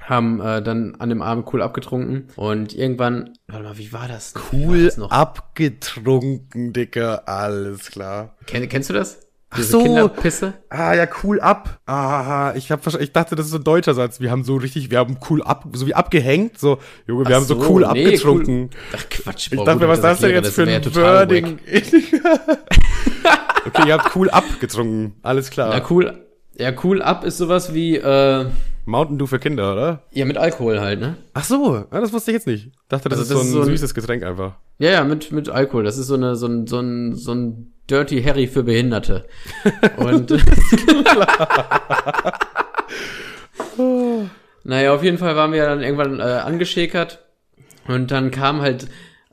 Haben äh, dann an dem Abend cool abgetrunken und irgendwann, warte mal, wie war das? Cool war das abgetrunken, Dicker, alles klar. Kenn, kennst du das? Ach so. Kinderpisse. Ah, ja, cool ab. Ah, ich hab ich dachte, das ist so ein deutscher Satz. Wir haben so richtig, wir haben cool ab, so wie abgehängt, so, Junge, wir Ach haben so, cool nee, abgetrunken. Cool. Ach Quatsch, boah, Ich dachte mir, was ist das denn jetzt für ein Wording? okay, ihr habt cool abgetrunken. Alles klar. Ja, cool. Ja, cool ab ist sowas wie, äh, Mountain Dew für Kinder, oder? Ja, mit Alkohol halt, ne? Ach so, ja, das wusste ich jetzt nicht. Ich dachte, das, also, ist, das so ein ist so ein süßes Getränk einfach. Ja, ja, mit, mit Alkohol. Das ist so eine, so ein, so ein, so ein Dirty Harry für Behinderte. Und naja, auf jeden Fall waren wir dann irgendwann äh, angeschäkert und dann kam halt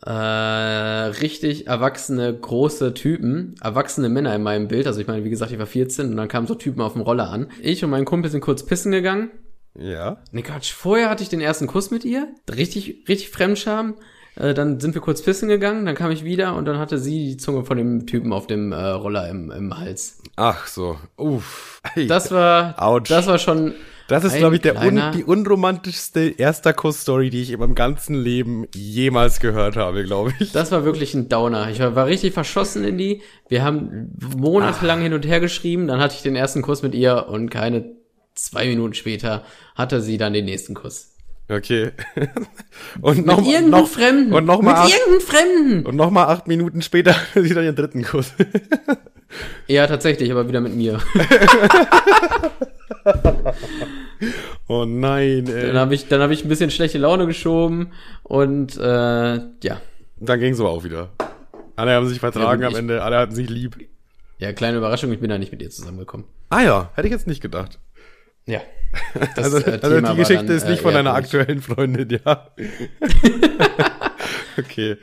äh, richtig erwachsene, große Typen, erwachsene Männer in meinem Bild. Also ich meine, wie gesagt, ich war 14 und dann kamen so Typen auf dem Roller an. Ich und mein Kumpel sind kurz pissen gegangen. Ja. Ne Quatsch, vorher hatte ich den ersten Kuss mit ihr. Richtig, richtig Fremdscham. Äh, dann sind wir kurz pissen gegangen, dann kam ich wieder und dann hatte sie die Zunge von dem Typen auf dem äh, Roller im, im Hals. Ach so. Uff. Das war, Ouch. das war schon. Das ist, glaube ich, der un die unromantischste erster Kuss-Story, die ich in meinem ganzen Leben jemals gehört habe, glaube ich. Das war wirklich ein Downer. Ich war, war richtig verschossen in die. Wir haben monatelang hin und her geschrieben. Dann hatte ich den ersten Kuss mit ihr und keine zwei Minuten später hatte sie dann den nächsten Kuss. Okay. und Mit noch, irgendeinem noch, Fremden. und noch mal mit irgendeinem Fremden. und noch mal acht Minuten später hatte sie dann ihren dritten Kuss. Ja, tatsächlich, aber wieder mit mir. oh nein, ey. Dann habe ich, dann habe ich ein bisschen schlechte Laune geschoben und äh, ja. Dann ging's aber auch wieder. Alle haben sich vertragen Ja, am ich- Ende, alle hatten sich lieb. Ja, kleine Überraschung, ich bin da nicht mit ihr zusammengekommen. Ah ja, hätte ich jetzt nicht gedacht. Ja. Das, also äh, also die Geschichte dann, ist nicht äh, von deiner aktuellen Freundin, ja. okay,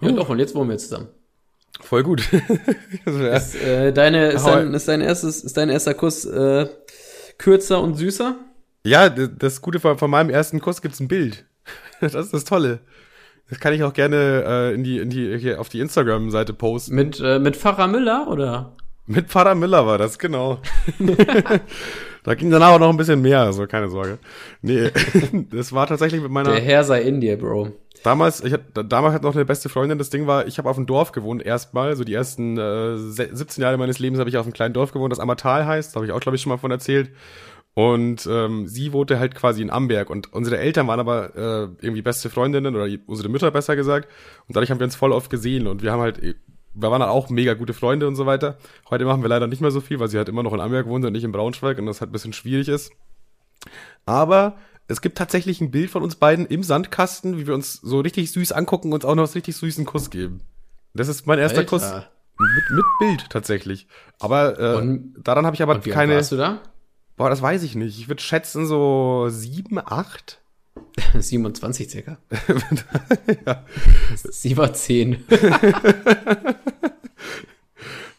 Ja, doch, und jetzt wohnen wir zusammen. voll gut. Ist, äh, deine, ist, dein, ist dein erstes, ist dein erster Kuss äh, kürzer und süßer? Ja, das Gute von, von meinem ersten Kuss gibt's ein Bild. Das ist das Tolle. Das kann ich auch gerne äh, in die, in die, hier auf die Instagram-Seite posten. Mit, äh, mit Pfarrer Müller oder? Mit Pfarrer Miller war das, genau. da ging dann aber noch ein bisschen mehr, also keine Sorge. Nee, das war tatsächlich mit meiner. Der Herr sei in dir, Bro. Damals, ich hatte, damals hat noch eine beste Freundin. Das Ding war, ich habe auf dem Dorf gewohnt erstmal. So die ersten äh, se- 17 Jahre meines Lebens habe ich auf einem kleinen Dorf gewohnt, das Ammertal heißt. Habe ich auch, glaube ich, schon mal von erzählt. Und ähm, sie wohnte halt quasi in Amberg. Und unsere Eltern waren aber äh, irgendwie beste Freundinnen oder unsere Mütter besser gesagt. Und dadurch haben wir uns voll oft gesehen. Und wir haben halt, wir waren halt auch mega gute Freunde und so weiter. Heute machen wir leider nicht mehr so viel, weil sie halt immer noch in Amberg wohnt und nicht in Braunschweig und das halt ein bisschen schwierig ist. Aber es gibt tatsächlich ein Bild von uns beiden im Sandkasten, wie wir uns so richtig süß angucken und uns auch noch einen richtig süßen Kuss geben. Das ist mein erster Alter. Kuss mit, mit Bild tatsächlich. Aber äh, Und- daran habe ich aber Und wie keine. warst du da? Boah, das weiß ich nicht. Ich würde schätzen so sieben, acht. 27 circa. Sie war 10.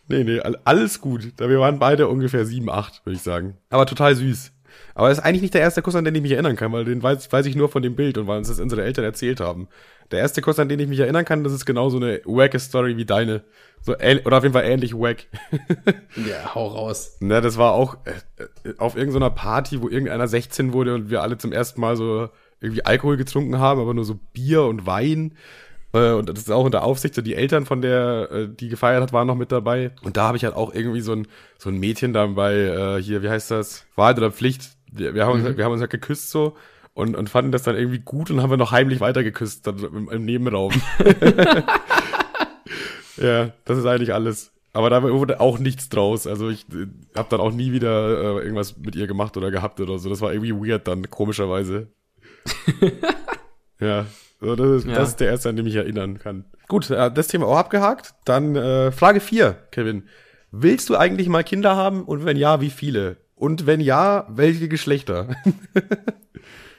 Nee, nee, all- alles gut. Da Wir waren beide ungefähr sieben, acht, würde ich sagen. Aber total süß. Aber das ist eigentlich nicht der erste Kuss, an den ich mich erinnern kann, weil den weiß, weiß ich nur von dem Bild und weil uns das unsere Eltern erzählt haben. Der erste Kuss, an den ich mich erinnern kann, das ist genau so eine wacke Story wie deine. So oder auf jeden Fall ähnlich wack. ja, hau raus. Ne, das war auch äh, äh, auf irgendeiner Party, wo irgendeiner 16 wurde und wir alle zum ersten Mal so irgendwie Alkohol getrunken haben, aber nur so Bier und Wein. Äh, und das ist auch unter Aufsicht. So die Eltern von der, äh, die gefeiert hat, waren noch mit dabei. Und da habe ich halt auch irgendwie so ein, so ein Mädchen dabei, äh, hier, wie heißt das? Wahrheit oder Pflicht? Wir, wir, haben, uns, wir haben uns halt geküsst so und, und fanden das dann irgendwie gut und haben wir noch heimlich weitergeküsst dann im, im Nebenraum. Ja, das ist eigentlich alles. Aber da wurde auch nichts draus. Also ich äh, habe dann auch nie wieder äh, irgendwas mit ihr gemacht oder gehabt oder so. Das war irgendwie weird dann, komischerweise. ja, so das, ist, Ja. das ist der erste, an den ich mich erinnern kann. Gut, äh, das Thema auch abgehakt. Dann äh, Frage 4, Kevin. Willst du eigentlich mal Kinder haben und wenn ja, wie viele? Und wenn ja, welche Geschlechter?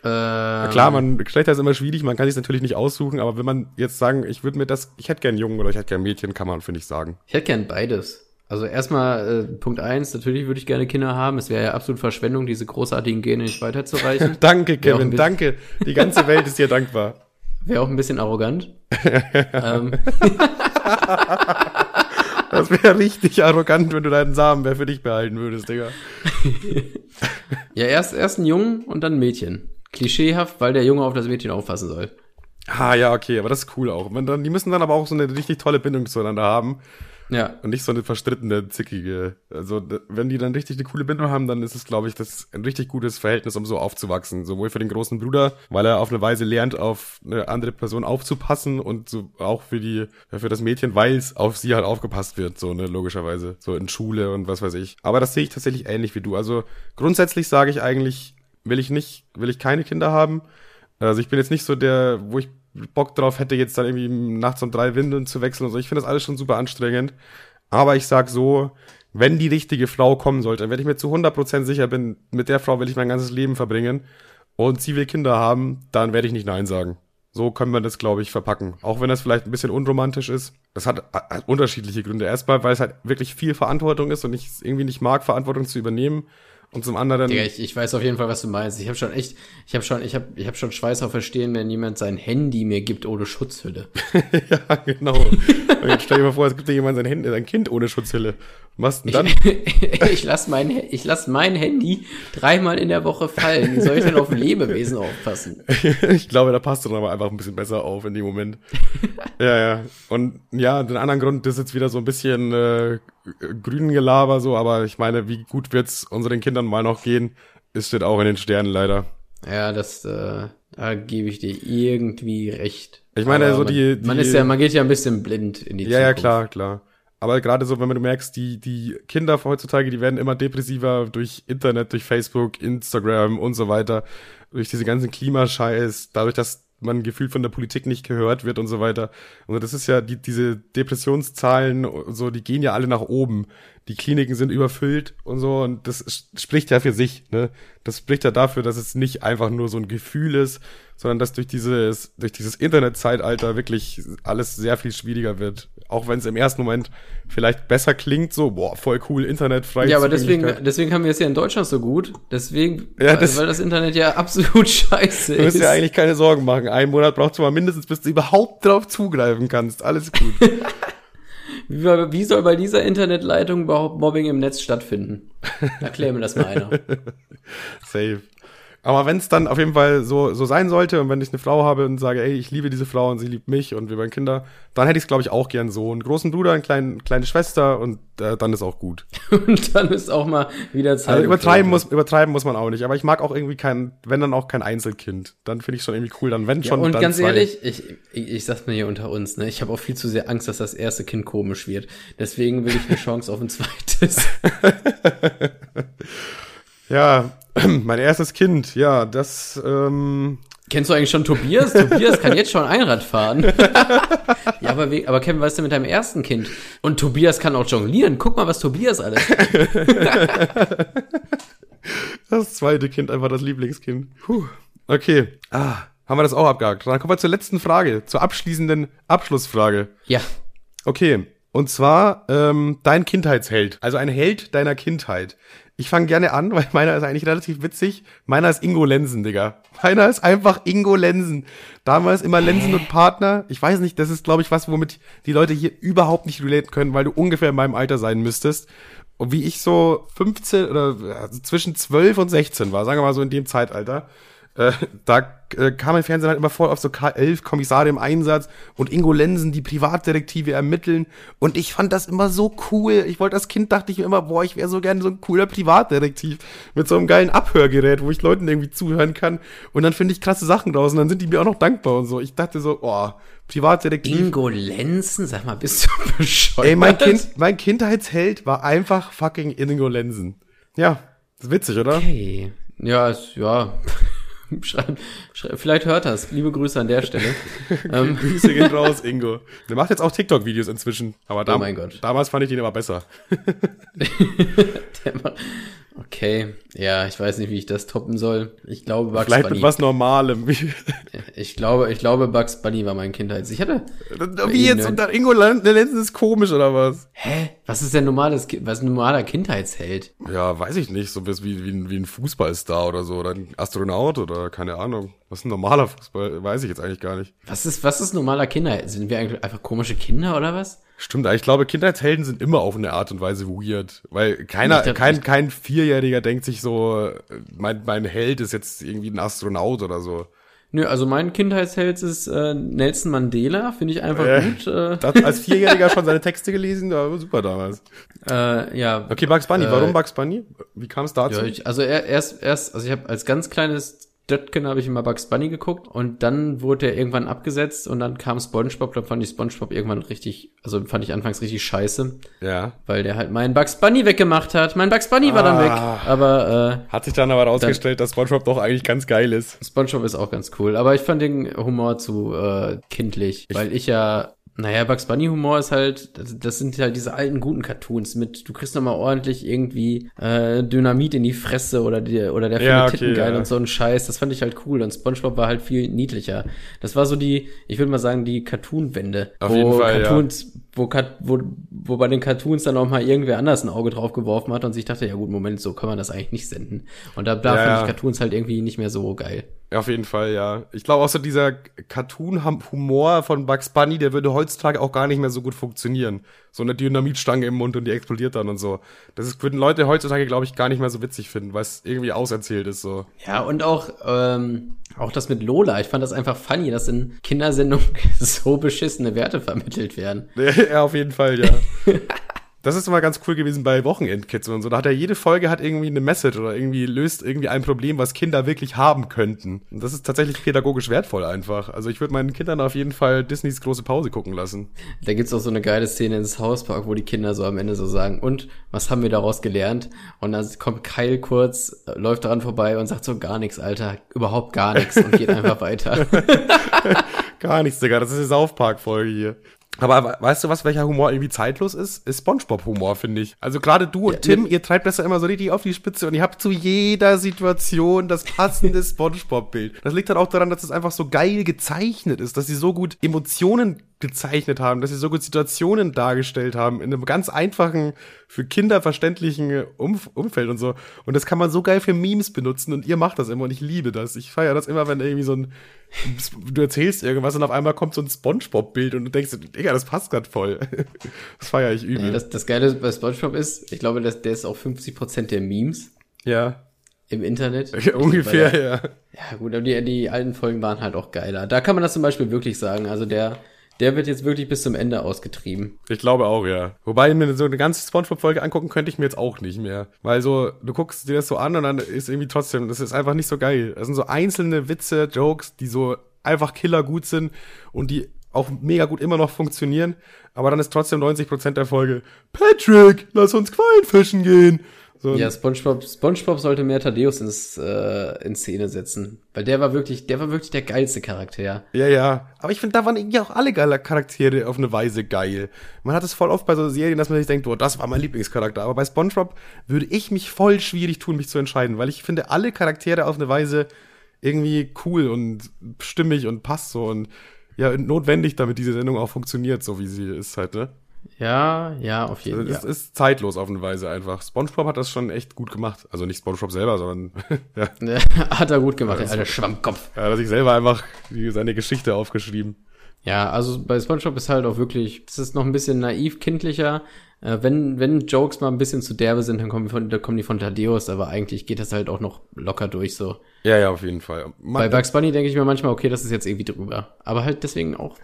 Äh, Klar, man, Geschlechter ist immer schwierig, man kann sich natürlich nicht aussuchen, aber wenn man jetzt sagen, ich würde mir das, ich hätte gern Jungen oder ich hätte gern Mädchen, kann man, finde ich, sagen. Ich hätte gern beides. Also erstmal äh, Punkt eins, natürlich würde ich gerne Kinder haben. Es wäre ja absolut Verschwendung, diese großartigen Gene nicht weiterzureichen. Danke, Kevin, bisschen- danke. Die ganze Welt ist dir dankbar. Wäre auch ein bisschen arrogant. ähm, Das wäre richtig arrogant, wenn du deinen Samen wer für dich behalten würdest, Digga. ja, erst, erst ein Jungen und dann ein Mädchen. Klischeehaft, weil der Junge auf das Mädchen aufpassen soll. Ah, ja, okay, aber das ist cool auch. Wenn dann, die müssen dann aber auch so eine richtig tolle Bindung zueinander haben Ja. und nicht so eine verstrittene, zickige. Also, wenn die dann richtig eine coole Bindung haben, dann ist es, glaube ich, das ein richtig gutes Verhältnis, um so aufzuwachsen. Sowohl für den großen Bruder, weil er auf eine Weise lernt, auf eine andere Person aufzupassen und so auch für die, für das Mädchen, weil es auf sie halt aufgepasst wird, so, ne, logischerweise. So in Schule und was weiß ich. Aber das sehe ich tatsächlich ähnlich wie du. Also, grundsätzlich sage ich eigentlich, will ich nicht, will ich keine Kinder haben. Also ich bin jetzt nicht so der, wo ich Bock drauf hätte, jetzt dann irgendwie nachts um drei Windeln zu wechseln und so. Ich finde das alles schon super anstrengend. Aber ich sag so, wenn die richtige Frau kommen sollte, wenn ich mir zu 100% sicher bin, mit der Frau will ich mein ganzes Leben verbringen und sie will Kinder haben, dann werde ich nicht Nein sagen. So können wir das, glaube ich, verpacken. Auch wenn das vielleicht ein bisschen unromantisch ist. Das hat, hat unterschiedliche Gründe. Erstmal, weil es halt wirklich viel Verantwortung ist und ich irgendwie nicht mag, Verantwortung zu übernehmen. Und zum anderen. Digga, ich, ich weiß auf jeden Fall, was du meinst. Ich habe schon echt, ich habe schon, ich habe, ich habe schon Schweiß auf Verstehen, wenn jemand sein Handy mir gibt ohne Schutzhülle. ja, genau. Und jetzt stell dir mal vor, es gibt dir jemand sein, Handy, sein Kind ohne Schutzhülle. Was denn dann? Ich, ich lasse mein, ich lass mein Handy dreimal in der Woche fallen. Wie soll ich denn auf Lebewesen aufpassen? ich glaube, da passt du dann aber einfach ein bisschen besser auf in dem Moment. ja, ja. Und ja, den anderen Grund, das ist jetzt wieder so ein bisschen äh, grünen Gelaber so, aber ich meine, wie gut wird's unseren Kindern mal noch gehen, ist steht auch in den Sternen leider. Ja, das, äh, da gebe ich dir irgendwie recht. Ich meine, Aber so man, die, die man ist ja, man geht ja ein bisschen blind in die Ja, ja, Zukunft. klar, klar. Aber gerade so, wenn du merkst, die, die Kinder heutzutage, die werden immer depressiver durch Internet, durch Facebook, Instagram und so weiter, durch diese ganzen Klimascheiß, dadurch, dass man gefühlt von der Politik nicht gehört wird und so weiter. Und das ist ja, die, diese Depressionszahlen, so, die gehen ja alle nach oben. Die Kliniken sind überfüllt und so, und das spricht ja für sich, ne? Das spricht ja dafür, dass es nicht einfach nur so ein Gefühl ist, sondern dass durch dieses, durch dieses Internetzeitalter wirklich alles sehr viel schwieriger wird. Auch wenn es im ersten Moment vielleicht besser klingt, so, boah, voll cool, internetfrei. Ja, aber deswegen, deswegen haben wir es ja in Deutschland so gut. Deswegen, Ja, das- weil das Internet ja absolut scheiße Du musst ist. dir eigentlich keine Sorgen machen. Ein Monat brauchst du mal mindestens, bis du überhaupt drauf zugreifen kannst. Alles gut. Wie, wie soll bei dieser Internetleitung überhaupt Mobbing im Netz stattfinden? Erklär mir das mal einer. Safe. Aber wenn es dann auf jeden Fall so, so sein sollte und wenn ich eine Frau habe und sage, ey, ich liebe diese Frau und sie liebt mich und wir wollen Kinder, dann hätte ich es, glaube ich, auch gern so. Einen großen Bruder, eine kleine, kleine Schwester und äh, dann ist auch gut. Und dann ist auch mal wieder Zeit. Also übertreiben muss, übertreiben muss man auch nicht. Aber ich mag auch irgendwie kein, wenn dann auch kein Einzelkind. Dann finde ich schon irgendwie cool. Dann wenn Ja, schon. und dann ganz zwei. ehrlich, ich, ich, ich sag's mir hier unter uns, ne? Ich habe auch viel zu sehr Angst, dass das erste Kind komisch wird. Deswegen will ich eine Chance auf ein zweites. Ja, mein erstes Kind, ja, das, ähm, Kennst du eigentlich schon Tobias? Tobias kann jetzt schon Einrad fahren. ja, aber, wie, aber Kevin, was ist denn mit deinem ersten Kind? Und Tobias kann auch jonglieren. Guck mal, was Tobias alles. das zweite Kind, einfach das Lieblingskind. Puh. Okay, ah, haben wir das auch abgehakt. Dann kommen wir zur letzten Frage, zur abschließenden Abschlussfrage. Ja. Okay, und zwar ähm, dein Kindheitsheld, also ein Held deiner Kindheit. Ich fange gerne an, weil meiner ist eigentlich relativ witzig. Meiner ist Ingo Lensen, Digga. Meiner ist einfach Ingo Lensen. Damals immer Lensen und Partner. Ich weiß nicht, das ist, glaube ich, was, womit die Leute hier überhaupt nicht relaten können, weil du ungefähr in meinem Alter sein müsstest. Und wie ich so 15 oder also zwischen 12 und 16 war, sagen wir mal so in dem Zeitalter, äh, da äh, kam im Fernsehen halt immer voll auf so K11 Kommissare im Einsatz und Ingo Lensen, die Privatdetektive ermitteln. Und ich fand das immer so cool. Ich wollte als Kind, dachte ich mir immer, boah, ich wäre so gerne so ein cooler Privatdetektiv mit so einem geilen Abhörgerät, wo ich Leuten irgendwie zuhören kann. Und dann finde ich krasse Sachen raus und dann sind die mir auch noch dankbar und so. Ich dachte so, oh, Privatdetektiv. Ingo Lenzen? Sag mal, bist du bescheuert? Ey, mein Kind, mein Kindheitsheld war einfach fucking Ingo Lensen. Ja, ist witzig, oder? Hey. Ja, ist, ja. Schreib, schreib, vielleicht hört das. Liebe Grüße an der Stelle. ähm, Grüße gehen raus, Ingo. Der macht jetzt auch TikTok-Videos inzwischen. Aber dam Oh mein Gott. damals fand ich ihn aber besser. der macht, okay. Ja, ich weiß nicht, wie ich das toppen soll. Ich glaube, Bugs Vielleicht Bunny. mit was Normalem. Ich glaube, ich glaube, Bugs Bunny war mein Kindheits. Ich hatte. wie jetzt unter Ingo Len- Lenzen ist komisch, oder was? Hä? Was ist denn normales, was ein normaler Kindheitsheld? Ja, weiß ich nicht. So wie, wie, ein- wie ein Fußballstar oder so. Oder ein Astronaut oder keine Ahnung. Was ist ein normaler Fußball? Weiß ich jetzt eigentlich gar nicht. Was ist, was ist normaler Kindheit? Sind wir eigentlich einfach komische Kinder oder was? Stimmt, ich glaube, Kindheitshelden sind immer auf eine Art und Weise weird. Weil keiner, glaub, kein, kein Vierjähriger denkt sich so, äh, mein, mein Held ist jetzt irgendwie ein Astronaut oder so. Nö, also mein Kindheitsheld ist äh, Nelson Mandela, finde ich einfach Äh, gut. Äh, Das als Vierjähriger schon seine Texte gelesen, war super damals. äh, ja, Okay, Bugs Bunny, Äh, warum Bugs Bunny? Wie kam es dazu? Ja, ich, also er, erst, erst, also ich habe als ganz kleines Döttken habe ich immer Bugs Bunny geguckt und dann wurde er irgendwann abgesetzt und dann kam SpongeBob, da fand ich SpongeBob irgendwann richtig, also fand ich anfangs richtig scheiße, ja. weil der halt meinen Bugs Bunny weggemacht hat. Mein Bugs Bunny war dann Ah. weg, aber Hat sich dann aber rausgestellt, dass SpongeBob doch eigentlich ganz geil ist. äh, SpongeBob ist auch ganz cool, aber ich fand den Humor zu äh, kindlich, weil ich ja Naja, Bugs Bunny Humor ist halt, das, das sind halt diese alten guten Cartoons mit, du kriegst noch mal ordentlich irgendwie äh, Dynamit in die Fresse oder die, oder der Ja, findet okay, Titten geil ja. und so ein Scheiß. Das fand ich halt cool und SpongeBob war halt viel niedlicher. Das war so die, ich würde mal sagen, die Cartoon-Wende. Auf wo jeden Fall, ja. Cartoons, wo, Cat- wo, wo bei den Cartoons dann auch mal irgendwer anders ein Auge drauf geworfen hat und sich dachte, ja gut, Moment, so kann man das eigentlich nicht senden. Und da, da Ja, fand ja. ich Cartoons halt irgendwie nicht mehr so geil. Auf jeden Fall, ja. Ich glaube so dieser Cartoon-Humor von Bugs Bunny, der würde heutzutage auch gar nicht mehr so gut funktionieren. So eine Dynamitstange im Mund und die explodiert dann und so. Das ist, würden Leute heutzutage, glaube ich, gar nicht mehr so witzig finden, weil es irgendwie auserzählt ist, so. Ja, und auch, ähm, auch das mit Lola. Ich fand das einfach funny, dass in Kindersendungen so beschissene Werte vermittelt werden. Ja, auf jeden Fall, ja. Das ist immer ganz cool gewesen bei Wochenendkids und so. Da hat ja jede Folge hat irgendwie eine Message oder irgendwie löst irgendwie ein Problem, was Kinder wirklich haben könnten. Und das ist tatsächlich pädagogisch wertvoll einfach. Also ich würde meinen Kindern auf jeden Fall Disneys große Pause gucken lassen. Da gibt's auch so eine geile Szene ins Hauspark, wo die Kinder so am Ende so sagen, und was haben wir daraus gelernt? Und dann kommt Kyle kurz, läuft daran vorbei und sagt so gar nichts, Alter, überhaupt gar nichts und geht einfach weiter. Gar nichts, Digga. Das ist eine South Park-Folge hier. Aber we- weißt du was, welcher Humor irgendwie zeitlos ist? Ist Spongebob-Humor, finde ich. Also gerade du und Ja, Tim, ihr treibt das ja immer so richtig auf die Spitze und ihr habt zu jeder Situation das passende Spongebob-Bild. Das liegt dann auch daran, dass es einfach so geil gezeichnet ist, dass sie so gut Emotionen gezeichnet haben, dass sie so gut Situationen dargestellt haben, in einem ganz einfachen, für Kinder verständlichen Umf Umfeld und so. Und das kann man so geil für Memes benutzen und ihr macht das immer und ich liebe das. Ich feiere das immer, wenn irgendwie so ein, du erzählst irgendwas und auf einmal kommt so ein Spongebob-Bild und du denkst, Digga, das passt grad voll. Das feiere ich übel. Ja, das, das Geile bei SpongeBob ist, ich glaube, dass der ist auch 50% der Memes ja. im Internet. Ungefähr, Weil ja. Ja, gut, aber die, die alten Folgen waren halt auch geiler. Da kann man das zum Beispiel wirklich sagen. Also der, der wird jetzt wirklich bis zum Ende ausgetrieben. Ich glaube auch, ja. Wobei mir so eine ganze Spongebob-Folge angucken könnte ich mir jetzt auch nicht mehr. Weil so, du guckst dir das so an und dann ist irgendwie trotzdem, das ist einfach nicht so geil. Das sind so einzelne Witze, Jokes, die so einfach killergut sind und die auch mega gut immer noch funktionieren. Aber dann ist trotzdem 90% der Folge, Patrick, lass uns Quallen fischen gehen. So, Ja, SpongeBob, SpongeBob sollte mehr Thaddeus ins, äh, in Szene setzen. Weil der war wirklich, der war wirklich der geilste Charakter. Ja, ja. Aber ich finde, da waren irgendwie auch alle geile Charaktere auf eine Weise geil. Man hat es voll oft bei so Serien, dass man sich denkt, boah, das war mein Lieblingscharakter. Aber bei SpongeBob würde ich mich voll schwierig tun, mich zu entscheiden, weil ich finde alle Charaktere auf eine Weise irgendwie cool und stimmig und passt so und ja, notwendig, damit diese Sendung auch funktioniert, so wie sie ist halt, ne? Ja, ja, auf jeden Also, Fall. Es ist zeitlos auf eine Weise einfach. SpongeBob hat das schon echt gut gemacht. Also nicht SpongeBob selber, sondern ja, Ja. Hat er gut gemacht, der alte Schwammkopf. er hat sich selber einfach seine Geschichte aufgeschrieben. Ja, also bei SpongeBob ist halt auch wirklich, es ist noch ein bisschen naiv, kindlicher. Äh, wenn, wenn Jokes mal ein bisschen zu derbe sind, dann kommen, die von, dann kommen die von Thaddeus, aber eigentlich geht das halt auch noch locker durch so. Ja, ja, auf jeden Fall. Bei Man, Bugs Bunny denke ich mir manchmal, okay, das ist jetzt irgendwie drüber. Aber halt deswegen auch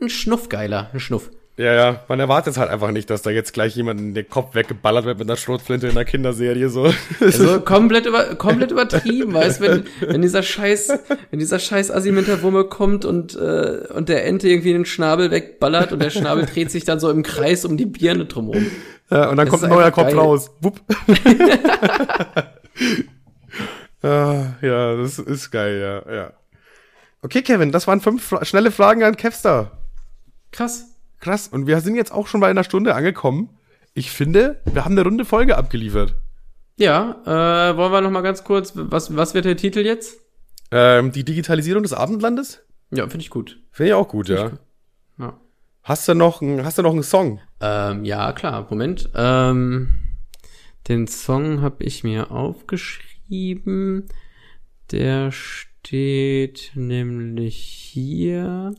ein Schnuff geiler, ein Schnuff. Ja, ja, man erwartet halt einfach nicht, dass da jetzt gleich jemand in den Kopf weggeballert wird mit einer Schrotflinte in einer Kinderserie, so. Also komplett über, komplett übertrieben, weißt wenn, wenn dieser scheiß, wenn dieser scheiß Asimenterwurme kommt und, äh, und der Ente irgendwie den Schnabel wegballert und der Schnabel dreht sich dann so im Kreis um die Birne drumherum. ja, und dann Das kommt ein neuer Kopf geil. raus. Wupp. ah, ja, das ist geil, ja, ja. Okay, Kevin, das waren fünf Fra schnelle Fragen an Kevstar. Krass. Krass, und wir sind jetzt auch schon bei einer Stunde angekommen. Ich finde, wir haben eine runde Folge abgeliefert. Ja, äh, wollen wir noch mal ganz kurz, was, was wird der Titel jetzt? Ähm, die Digitalisierung des Abendlandes? Ja, finde ich gut. Finde ich auch gut, ja. Ja. Hast du noch, ein, hast du noch einen Song? Ähm, ja, klar, Moment. Ähm, den Song habe ich mir aufgeschrieben. Der steht nämlich hier.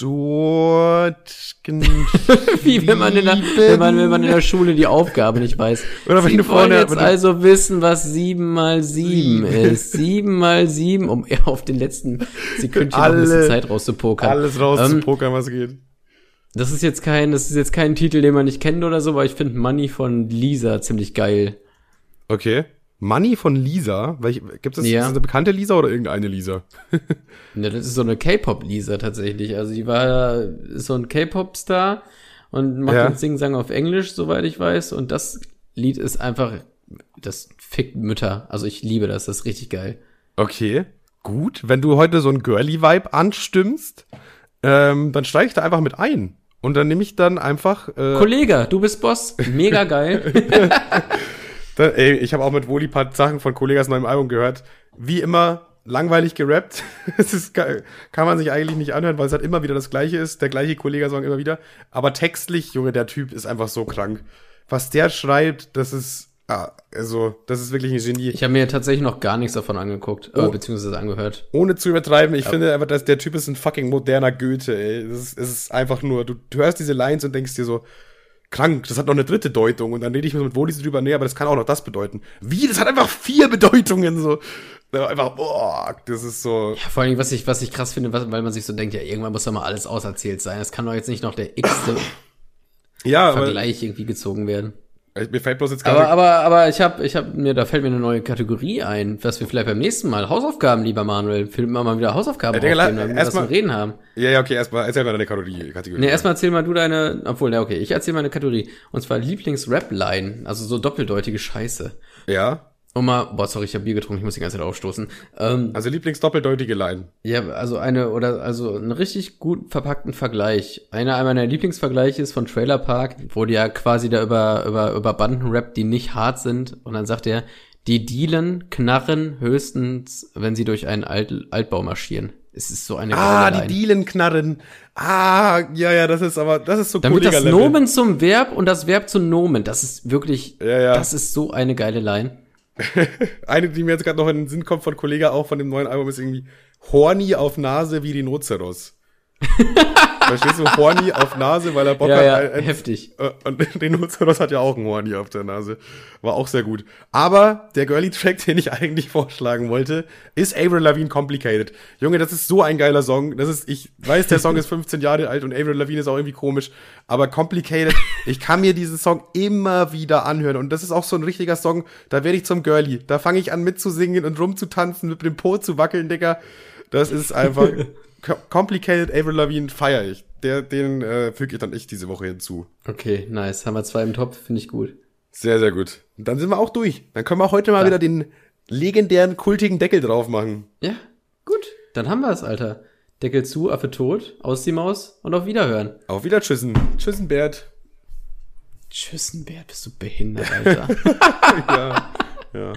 Dort. Wie wenn man, in der, wenn, man, wenn man in der Schule die Aufgabe nicht weiß. Oder wenn Sie du vorne- jetzt also wissen, was sieben mal sieben ist. Sieben mal sieben, um eher auf den letzten Sekündchen noch ein bisschen Alle- Zeit rauszupokern. Alles raus Ähm, was geht. Das ist jetzt kein, das ist jetzt kein Titel, den man nicht kennt oder so, aber ich finde Money von Lisa ziemlich geil. Okay. Money von Lisa. Gibt es Ja. ist das eine bekannte Lisa oder irgendeine Lisa? Ne, das ist so eine K-Pop-Lisa tatsächlich. Also die war ist so ein K-Pop-Star und macht Ja. den Sing-Sang auf Englisch, soweit ich weiß. Und das Lied ist einfach, das fickt Mütter. Also ich liebe das, das ist richtig geil. Okay. Gut. Wenn du heute so ein Girly-Vibe anstimmst, ähm, dann steig ich da einfach mit ein. Und dann nehme ich dann einfach. Äh, Kollege, du bist Boss. Mega geil. da, ey, ich habe auch mit Woli paar Sachen von Kollegas neuem Album gehört. Wie immer langweilig gerappt. Es ist, kann man sich eigentlich nicht anhören, weil es halt immer wieder das gleiche ist. Der gleiche Kollegasong immer wieder. Aber textlich, Junge, der Typ ist einfach so krank. Was der schreibt, das ist Ah, also, das ist wirklich ein Genie. Ich habe mir tatsächlich noch gar nichts davon angeguckt, äh, oh. äh, beziehungsweise angehört. Ohne zu übertreiben, ich ja. finde einfach, dass der Typ ist ein fucking moderner Goethe, ey. Das ist, es ist einfach nur, du, du hörst diese Lines und denkst dir so, krank, das hat noch eine dritte Deutung. Und dann rede ich mit Wodis drüber, nee, aber das kann auch noch das bedeuten. Wie? Das hat einfach vier Bedeutungen, so. Einfach, boah, das ist so. Ja, vor allem, was ich, was ich krass finde, weil man sich so denkt, ja, irgendwann muss doch mal alles auserzählt sein. Das kann doch jetzt nicht noch der x-te ja, Vergleich irgendwie gezogen werden. Mir fällt bloß jetzt gerade. Aber, aber, aber ich habe, ich habe mir, da fällt mir eine neue Kategorie ein, was wir vielleicht beim nächsten Mal Hausaufgaben, lieber Manuel, filmen wir mal wieder Hausaufgaben, ja, aufnehmen, damit wir was mal, reden haben. Ja, ja, okay, erstmal erzähl mal deine Kategorie. Kategorie. Nee, erstmal erzähl mal du deine, obwohl, ja, okay, ich erzähl mal eine Kategorie. Und zwar Lieblings-Rap-Line, also so doppeldeutige Scheiße. Ja. Und mal, boah, sorry, ich habe Bier getrunken, ich muss die ganze Zeit aufstoßen. Ähm, also Lieblingsdoppeldeutige Line. Ja, also eine, oder, also einen richtig gut verpackten Vergleich. Einer meiner Lieblingsvergleiche ist von Trailer Park, wo die ja quasi da über, über, über Banden rappt, die nicht hart sind. Und dann sagt er, die dealen, knarren höchstens, wenn sie durch einen Alt, Altbau marschieren. Es ist so eine Ah, die Dielen knarren. Ah, ja, ja, das ist aber, das ist so Damit das Nomen zum Verb und das Verb zum Nomen, das ist wirklich, ja, ja. das ist so eine geile Line. Eine, die mir jetzt gerade noch in den Sinn kommt von Kollege auch von dem neuen Album, ist irgendwie Horny auf Nase wie Rhinoceros. Verstehst du, Horny auf Nase, weil er Bock ja, hat. Ja, ein, heftig. Äh, und Rhinoceros hat ja auch ein Horny auf der Nase. War auch sehr gut. Aber der Girly-Track, den ich eigentlich vorschlagen wollte, ist Avril Lavigne Complicated. Junge, das ist so ein geiler Song. Das ist, ich weiß, der Song ist 15 Jahre alt und Avril Lavigne ist auch irgendwie komisch. Aber Complicated, ich kann mir diesen Song immer wieder anhören. Und das ist auch so ein richtiger Song, da werde ich zum Girly. Da fange ich an mitzusingen und rumzutanzen, mit dem Po zu wackeln, Digga. Das ist einfach Complicated Avril Lavigne feiere ich. Der, den äh, füge ich dann echt diese Woche hinzu. Okay, nice. Haben wir zwei im Topf, finde ich gut. Sehr, sehr gut. Und dann sind wir auch durch. Dann können wir heute mal ja. wieder den legendären, kultigen Deckel drauf machen. Ja, gut. Dann haben wir es, Alter. Deckel zu, Affe tot, aus die Maus und auf Wiederhören. Auf Wieder tschüssen. Tschüssen, Bert. Tschüssen, Bert, bist du behindert, Alter. ja, ja.